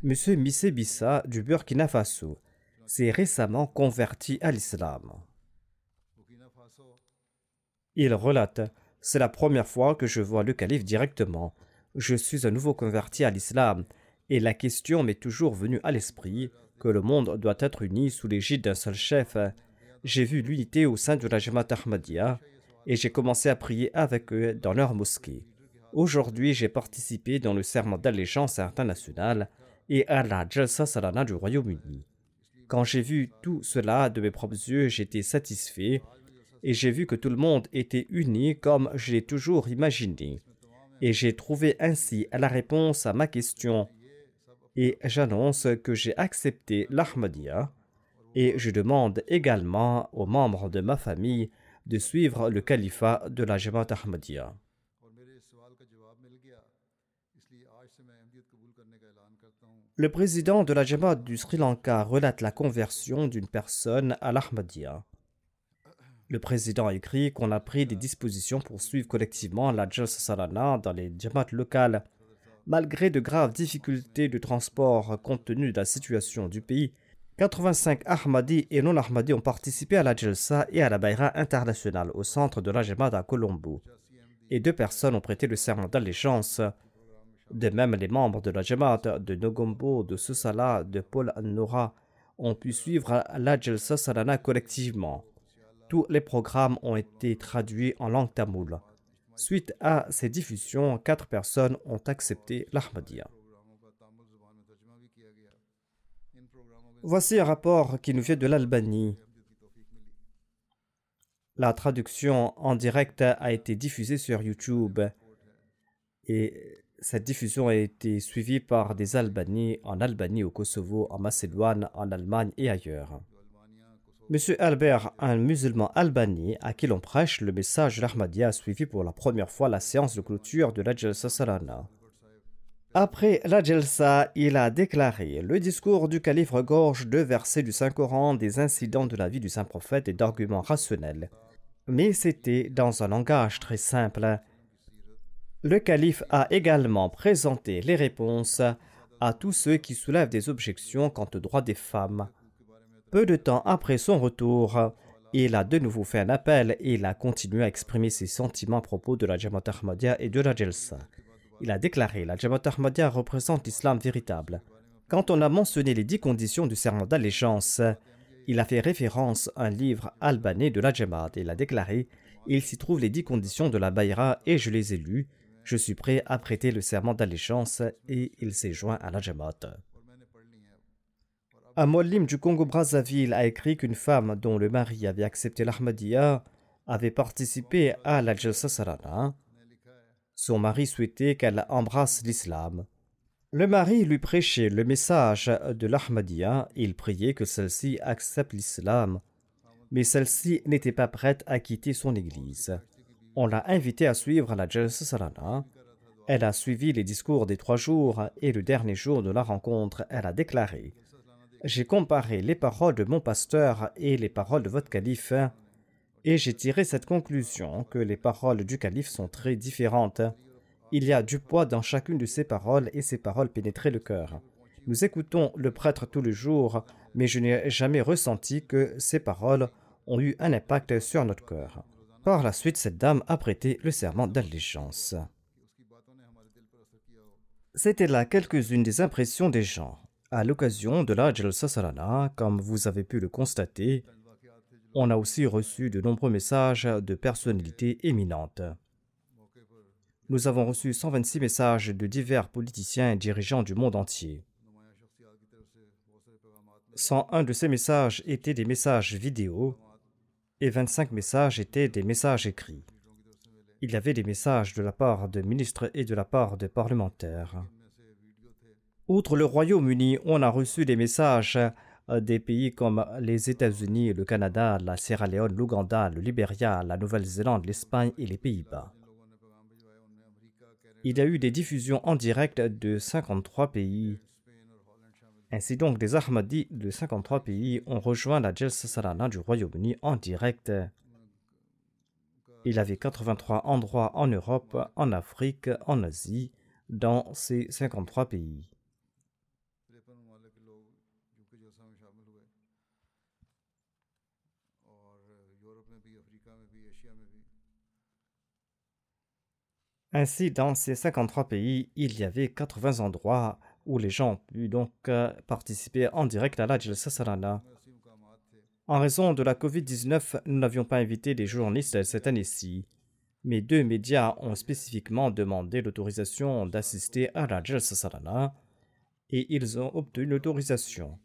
Monsieur Missé Bissa du Burkina Faso s'est récemment converti à l'islam. Il relate C'est la première fois que je vois le calife directement. Je suis un nouveau converti à l'islam, et la question m'est toujours venue à l'esprit que le monde doit être uni sous l'égide d'un seul chef. J'ai vu l'unité au sein de la Jamaat Ahmadiyya et j'ai commencé à prier avec eux dans leur mosquée. Aujourd'hui, j'ai participé dans le serment d'allégeance internationale et à la Jalsa Salana du Royaume-Uni. Quand j'ai vu tout cela de mes propres yeux, j'étais satisfait et j'ai vu que tout le monde était uni comme je l'ai toujours imaginé. Et j'ai trouvé ainsi la réponse à ma question. Et j'annonce que j'ai accepté l'Ahmadiyya et je demande également aux membres de ma famille de suivre le califat de la Jamaat Ahmadiyya. Le président de la Jamaat du Sri Lanka relate la conversion d'une personne à l'Ahmadiyya. Le président écrit qu'on a pris des dispositions pour suivre collectivement la Jalsa Salana dans les Jamaat locales. Malgré de graves difficultés de transport compte tenu de la situation du pays, 85 Ahmadis et non-Ahmadis ont participé à la Jalsa et à la Bayra internationale au centre de la Jamaat à Colombo. Et deux personnes ont prêté le serment d'allégeance. De même, les membres de la Jamaat de Nogombo, de Susala, de Paul Nora ont pu suivre la Jalsa Salana collectivement. Tous les programmes ont été traduits en langue tamoule. Suite à ces diffusions, quatre personnes ont accepté l'Ahmadiyya. Voici un rapport qui nous vient de l'Albanie. La traduction en direct a été diffusée sur YouTube et cette diffusion a été suivie par des Albanais en Albanie, au Kosovo, en Macédoine, en Allemagne et ailleurs. Monsieur Albert, un musulman albanais à qui l'on prêche le message d'Ahmadiyya, a suivi pour la première fois la séance de clôture de la Jalsa Salana. Après la Jalsa, il a déclaré Le discours du calife regorge de versets du Saint-Coran, des incidents de la vie du Saint-Prophète et d'arguments rationnels. Mais c'était dans un langage très simple. Le calife a également présenté les réponses à tous ceux qui soulèvent des objections quant aux droits des femmes. Peu de temps après son retour, il a de nouveau fait un appel et il a continué à exprimer ses sentiments à propos de la Jamaat Ahmadiyya et de la Jalsa. Il a déclaré La Jamaat Ahmadiyya représente l'islam véritable. Quand on a mentionné les dix conditions du serment d'allégeance, il a fait référence à un livre albanais de la Jamaat il a déclaré Il s'y trouve les dix conditions de la Bayra et je les ai lues. Je suis prêt à prêter le serment d'allégeance et il s'est joint à la Jamaat. Un mollim du Congo-Brazzaville a écrit qu'une femme dont le mari avait accepté l'Ahmadiyya avait participé à la Jalsa son mari souhaitait qu'elle embrasse l'islam. Le mari lui prêchait le message de l'Ahmadiyya il priait que celle-ci accepte l'islam. Mais celle-ci n'était pas prête à quitter son église. On l'a invitée à suivre la Jalsa Sarana. Elle a suivi les discours des trois jours et le dernier jour de la rencontre, elle a déclaré J'ai comparé les paroles de mon pasteur et les paroles de votre calife et j'ai tiré cette conclusion que les paroles du calife sont très différentes. Il y a du poids dans chacune de ces paroles et ces paroles pénétraient le cœur. Nous écoutons le prêtre tous les jours, mais je n'ai jamais ressenti que ces paroles ont eu un impact sur notre cœur. Par la suite, cette dame a prêté le serment d'allégeance. C'était là quelques-unes des impressions des gens. À l'occasion de la Jalsa comme vous avez pu le constater, on a aussi reçu de nombreux messages de personnalités éminentes. Nous avons reçu 126 messages de divers politiciens et dirigeants du monde entier. 101 de ces messages étaient des messages vidéo et 25 messages étaient des messages écrits. Il y avait des messages de la part de ministres et de la part de parlementaires. Outre le Royaume-Uni, on a reçu des messages des pays comme les États-Unis, le Canada, la Sierra Leone, l'Ouganda, le Libéria, la Nouvelle-Zélande, l'Espagne et les Pays-Bas. Il y a eu des diffusions en direct de 53 pays. Ainsi donc, des Ahmadis de 53 pays ont rejoint la Jalsa Salana du Royaume-Uni en direct. Il avait 83 endroits en Europe, en Afrique, en Asie, dans ces 53 pays. Ainsi, dans ces 53 pays, il y avait 80 endroits où les gens ont pu donc euh, participer en direct à la Jalsa Sarana. En raison de la COVID-19, nous n'avions pas invité des journalistes cette année-ci, mais deux médias ont spécifiquement demandé l'autorisation d'assister à la Jalsa Sarana et ils ont obtenu l'autorisation.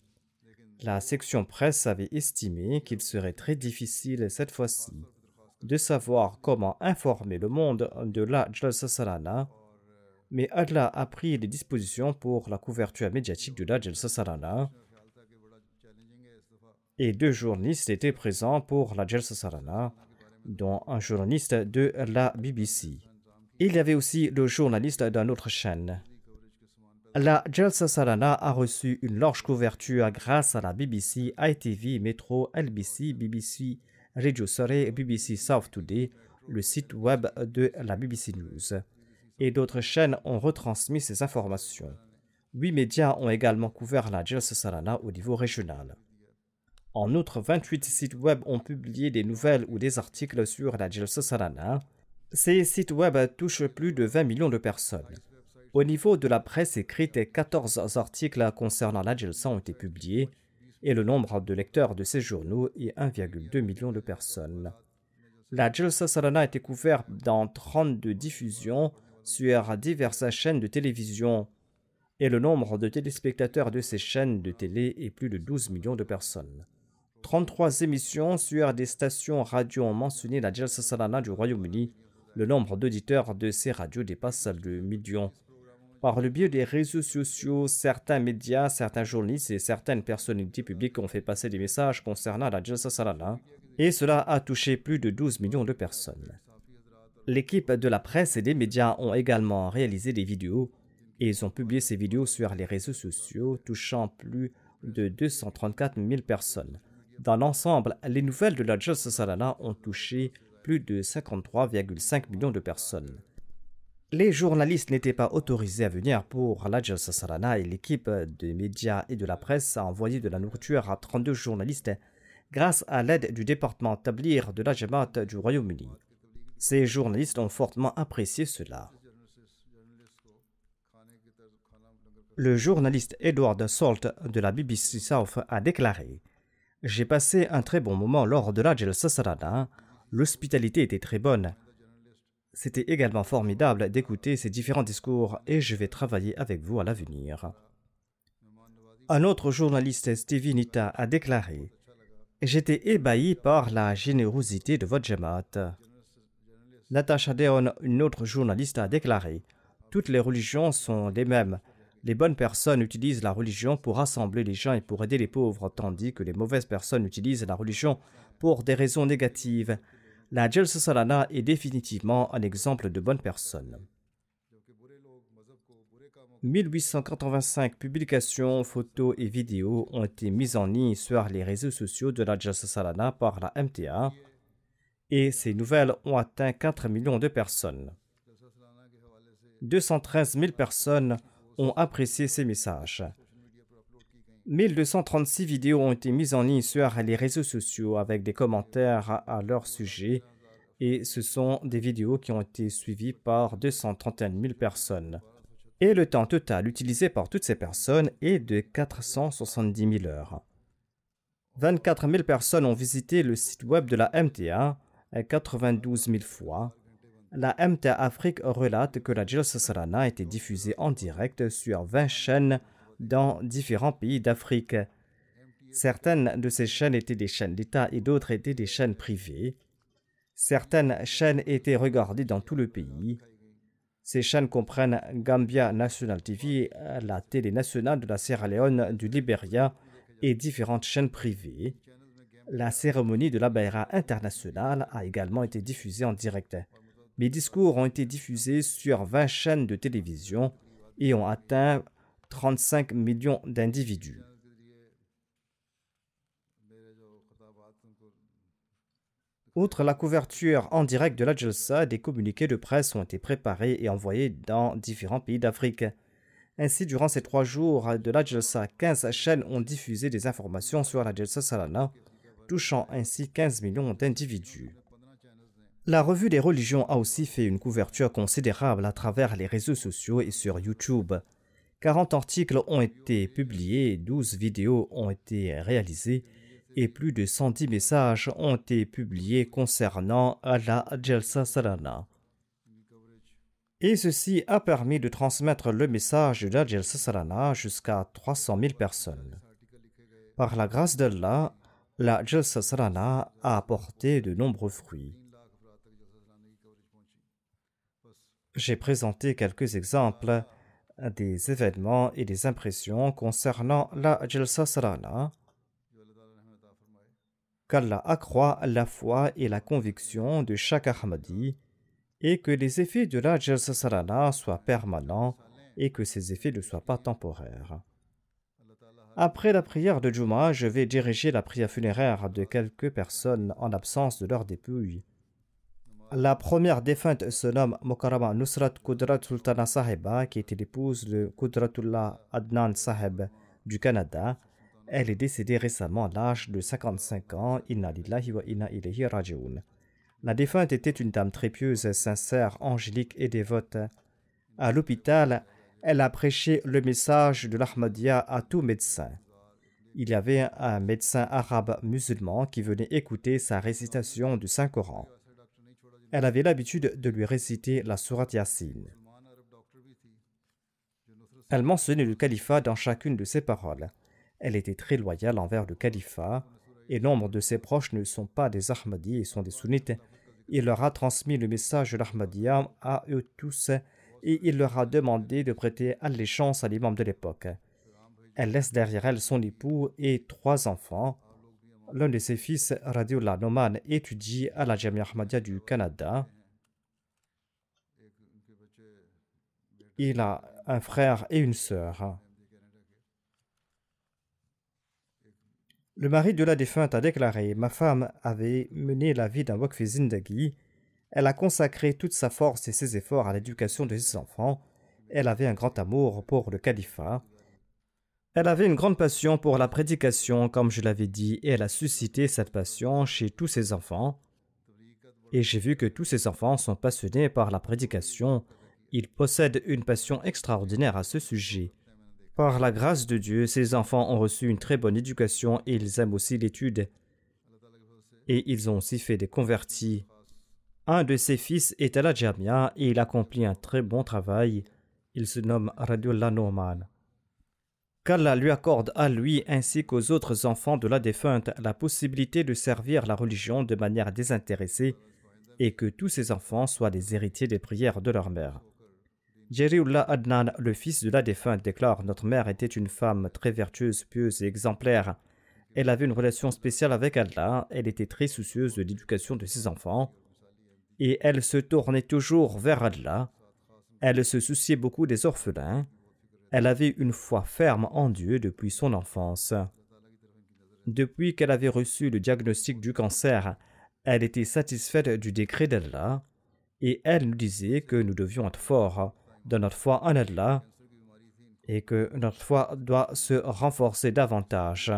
La section presse avait estimé qu'il serait très difficile cette fois-ci de savoir comment informer le monde de la Jalsa Salana, mais Allah a pris des dispositions pour la couverture médiatique de la Jalsa Salana et deux journalistes étaient présents pour la Jalsa Salana, dont un journaliste de la BBC. Il y avait aussi le journaliste d'une autre chaîne. La Jalsa Salana a reçu une large couverture grâce à la BBC, ITV, Metro, LBC, BBC Radio Surrey, BBC South Today, le site web de la BBC News. Et d'autres chaînes ont retransmis ces informations. Huit médias ont également couvert la Jalsa Salana au niveau régional. En outre, 28 sites web ont publié des nouvelles ou des articles sur la Jalsa Salana. Ces sites web touchent plus de 20 millions de personnes. Au niveau de la presse écrite, 14 articles concernant la Jalsa ont été publiés et le nombre de lecteurs de ces journaux est 1,2 million de personnes. La Jalsa Salana a été couverte dans 32 diffusions sur diverses chaînes de télévision et le nombre de téléspectateurs de ces chaînes de télé est plus de 12 millions de personnes. 33 émissions sur des stations radio ont mentionné la Jalsa Salana du Royaume-Uni. Le nombre d'auditeurs de ces radios dépasse le million. Par le biais des réseaux sociaux, certains médias, certains journalistes et certaines personnalités publiques ont fait passer des messages concernant la Jalsa Salana et cela a touché plus de 12 millions de personnes. L'équipe de la presse et des médias ont également réalisé des vidéos et ils ont publié ces vidéos sur les réseaux sociaux touchant plus de 234 000 personnes. Dans l'ensemble, les nouvelles de la Jalsa Salana ont touché plus de 53,5 millions de personnes. Les journalistes n'étaient pas autorisés à venir pour la Jalsa Salana et l'équipe de médias et de la presse a envoyé de la nourriture à 32 journalistes grâce à l'aide du département Tablir de la Jamaat du Royaume-Uni. Ces journalistes ont fortement apprécié cela. Le journaliste Edward Salt de la BBC South a déclaré J'ai passé un très bon moment lors de la Jalsa Salana. L'hospitalité était très bonne. C'était également formidable d'écouter ces différents discours et je vais travailler avec vous à l'avenir. Un autre journaliste, Stevie Nita, a déclaré J'étais ébahi par la générosité de votre Jamaat. Natasha Deon, une autre journaliste, a déclaré Toutes les religions sont les mêmes. Les bonnes personnes utilisent la religion pour rassembler les gens et pour aider les pauvres, tandis que les mauvaises personnes utilisent la religion pour des raisons négatives. La Jalsa Salana est définitivement un exemple de bonne personne. 1885 publications, photos et vidéos ont été mises en ligne sur les réseaux sociaux de la Jalsa Salana par la MTA et ces nouvelles ont atteint 4 millions de personnes. 213 000 personnes ont apprécié ces messages. 1236 vidéos ont été mises en ligne sur les réseaux sociaux avec des commentaires à leur sujet et ce sont des vidéos qui ont été suivies par 231 000 personnes. Et le temps total utilisé par toutes ces personnes est de 470 000 heures. 24 000 personnes ont visité le site web de la MTA 92 000 fois. La MTA Afrique relate que la Jalsa Salana a été diffusée en direct sur 20 chaînes dans différents pays d'Afrique. Certaines de ces chaînes étaient des chaînes d'État et d'autres étaient des chaînes privées. Certaines chaînes étaient regardées dans tout le pays. Ces chaînes comprennent Gambia National TV, la télé nationale de la Sierra Leone, du Liberia et différentes chaînes privées. La cérémonie de la Bayra internationale a également été diffusée en direct. Mes discours ont été diffusés sur 20 chaînes de télévision et ont atteint 35 millions d'individus. Outre la couverture en direct de la des communiqués de presse ont été préparés et envoyés dans différents pays d'Afrique. Ainsi, durant ces trois jours de la Jalsa, 15 chaînes ont diffusé des informations sur la Salana, touchant ainsi 15 millions d'individus. La revue des religions a aussi fait une couverture considérable à travers les réseaux sociaux et sur YouTube. 40 articles ont été publiés, 12 vidéos ont été réalisées et plus de 110 messages ont été publiés concernant la Jalsa Salana. Et ceci a permis de transmettre le message de la Jalsa Salana jusqu'à 300 000 personnes. Par la grâce d'Allah, la Jalsa Salana a apporté de nombreux fruits. J'ai présenté quelques exemples des événements et des impressions concernant la Jalsa Salana qu'Allah accroît la foi et la conviction de chaque Ahmadi et que les effets de la Jalsa Salana soient permanents et que ces effets ne soient pas temporaires. Après la prière de Juma, je vais diriger la prière funéraire de quelques personnes en absence de leur dépouille. La première défunte se nomme Mokarama Nusrat Kudrat Sultana Sahiba, qui était l'épouse de Kudratullah Adnan Sahib du Canada. Elle est décédée récemment à l'âge de 55 ans. Inna. La défunte était une dame très pieuse, sincère, angélique et dévote. À l'hôpital, elle a prêché le message de l'Ahmadiyya à tout médecin. Il y avait un médecin arabe musulman qui venait écouter sa récitation du Saint-Coran. Elle avait l'habitude de lui réciter la sourate Yasin. Elle mentionnait le califat dans chacune de ses paroles. Elle était très loyale envers le califat, et nombre de ses proches ne sont pas des Ahmadis et sont des sunnites. Il leur a transmis le message de l'Ahmadiyya à eux tous, et il leur a demandé de prêter allégeance à l'imam de l'époque. Elle laisse derrière elle son époux et trois enfants. L'un de ses fils, Radiullah Noman, étudie à la Jamia du Canada. Il a un frère et une sœur. Le mari de la défunte a déclaré Ma femme avait mené la vie d'un Wakfi. Elle a consacré toute sa force et ses efforts à l'éducation de ses enfants. Elle avait un grand amour pour le califat. Elle avait une grande passion pour la prédication, comme je l'avais dit, et elle a suscité cette passion chez tous ses enfants. Et j'ai vu que tous ses enfants sont passionnés par la prédication. Ils possèdent une passion extraordinaire à ce sujet. Par la grâce de Dieu, ses enfants ont reçu une très bonne éducation et ils aiment aussi l'étude. Et ils ont aussi fait des convertis. Un de ses fils est à la Jamia et il accomplit un très bon travail. Il se nomme Radullah Norman qu'Allah lui accorde à lui ainsi qu'aux autres enfants de la défunte la possibilité de servir la religion de manière désintéressée et que tous ces enfants soient les héritiers des prières de leur mère. Jeriullah Adnan, le fils de la défunte, déclare Notre mère était une femme très vertueuse, pieuse et exemplaire. Elle avait une relation spéciale avec Allah, elle était très soucieuse de l'éducation de ses enfants, et elle se tournait toujours vers Allah. Elle se souciait beaucoup des orphelins, elle avait une foi ferme en Dieu depuis son enfance. Depuis qu'elle avait reçu le diagnostic du cancer, elle était satisfaite du décret d'Allah et elle nous disait que nous devions être forts dans notre foi en Allah et que notre foi doit se renforcer davantage.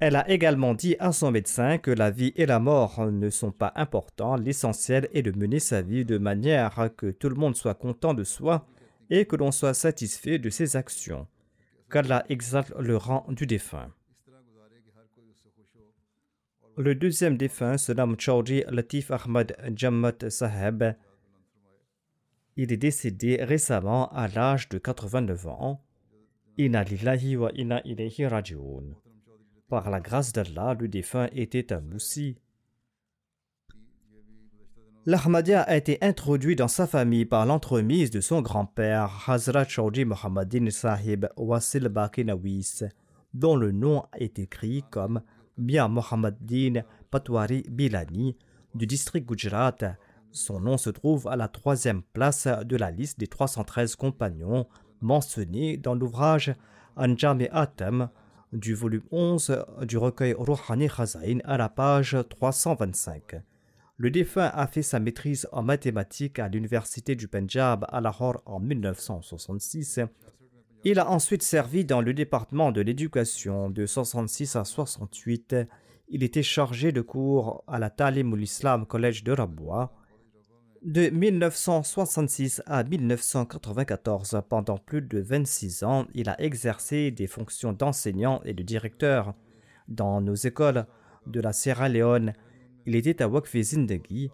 Elle a également dit à son médecin que la vie et la mort ne sont pas importants, l'essentiel est de mener sa vie de manière que tout le monde soit content de soi et que l'on soit satisfait de ses actions, qu'Allah exalte le rang du défunt. Le deuxième défunt se nomme Chaudhry Latif Ahmad Jammat Saheb. Il est décédé récemment à l'âge de 89 ans. Par la grâce d'Allah, le défunt était un moussi L'Ahmadiyya a été introduit dans sa famille par l'entremise de son grand-père, Hazrat Chaudhry Mohammadin Sahib Wasil Bakinawis, dont le nom est écrit comme Mia Mohammadin Patwari Bilani du district Gujarat. Son nom se trouve à la troisième place de la liste des 313 compagnons mentionnés dans l'ouvrage Anjami Atam du volume 11 du recueil Rouhani Khazain à la page 325. Le défunt a fait sa maîtrise en mathématiques à l'université du Punjab à Lahore en 1966. Il a ensuite servi dans le département de l'éducation de 66 à 68. Il était chargé de cours à la Talim Islam College de Rabwa. De 1966 à 1994, pendant plus de 26 ans, il a exercé des fonctions d'enseignant et de directeur dans nos écoles de la Sierra Leone, il était à Wakfi Zindagi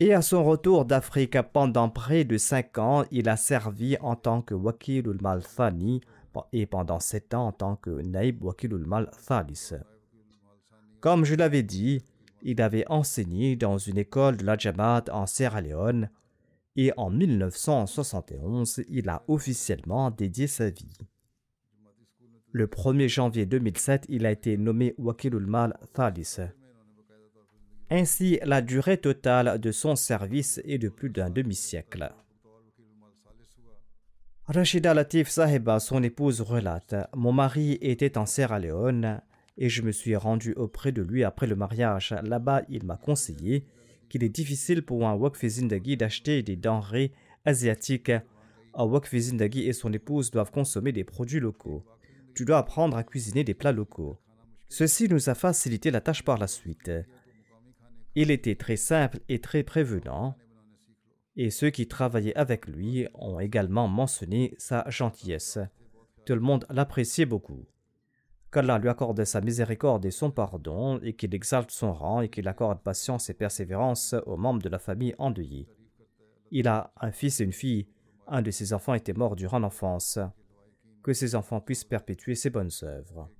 et à son retour d'Afrique pendant près de cinq ans, il a servi en tant que Wakilul Mal Thani et pendant sept ans en tant que Naib Wakilul Mal Thalis. Comme je l'avais dit, il avait enseigné dans une école de la Jamaat en Sierra Leone et en 1971, il a officiellement dédié sa vie. Le 1er janvier 2007, il a été nommé Wakilul Mal Thalis. Ainsi, la durée totale de son service est de plus d'un demi-siècle. Rashida Latif Sahiba, son épouse, relate Mon mari était en Sierra Leone et je me suis rendu auprès de lui après le mariage. Là-bas, il m'a conseillé qu'il est difficile pour un Wakfi Zindagi d'acheter des denrées asiatiques. Un Wakfi Zindagi et son épouse doivent consommer des produits locaux. Tu dois apprendre à cuisiner des plats locaux. Ceci nous a facilité la tâche par la suite. Il était très simple et très prévenant, et ceux qui travaillaient avec lui ont également mentionné sa gentillesse. Tout le monde l'appréciait beaucoup. Qu'Allah lui accorde sa miséricorde et son pardon, et qu'il exalte son rang et qu'il accorde patience et persévérance aux membres de la famille endeuillée. Il a un fils et une fille. Un de ses enfants était mort durant l'enfance. Que ses enfants puissent perpétuer ses bonnes œuvres.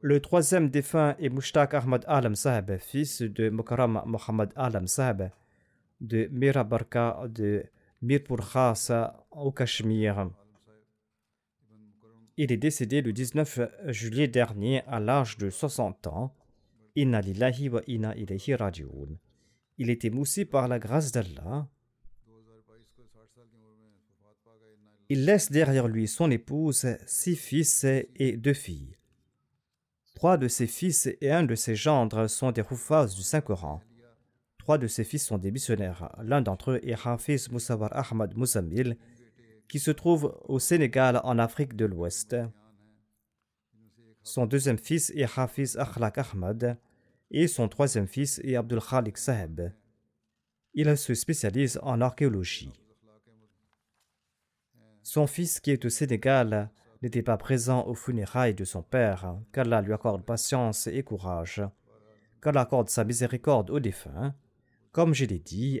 Le troisième défunt est Mushtaq Ahmad Alam Saheb, fils de Mukarram Mohammad Alam Saheb, de Mira Barka de Mirpur Khas au Cachemire. Il est décédé le 19 juillet dernier à l'âge de 60 ans. Wa. Il était moussé par la grâce d'Allah. Il laisse derrière lui son épouse, six fils et deux filles. Trois de ses fils et un de ses gendres sont des Houfas du Saint-Coran. Trois de ses fils sont des missionnaires. L'un d'entre eux est Hafiz Moussawar Ahmad Moussamil, qui se trouve au Sénégal en Afrique de l'Ouest. Son deuxième fils est Hafiz Akhlaq Ahmad et son troisième fils est Abdul Khalik Saheb. Il se spécialise en archéologie. Son fils qui est au Sénégal n'était pas présent aux funérailles de son père, qu'Allah lui accorde patience et courage, qu'Allah accorde sa miséricorde aux défunts, comme je l'ai dit,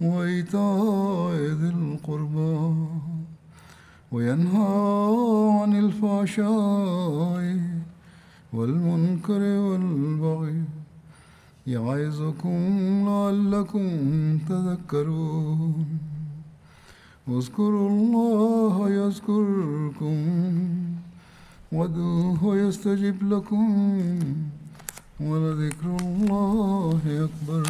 وإيتاء ذي القربى وينهى عن الفحشاء والمنكر والبغي يعظكم لعلكم تذكرون. اذكروا الله يذكركم وادعوه يستجب لكم ولذكر الله أكبر.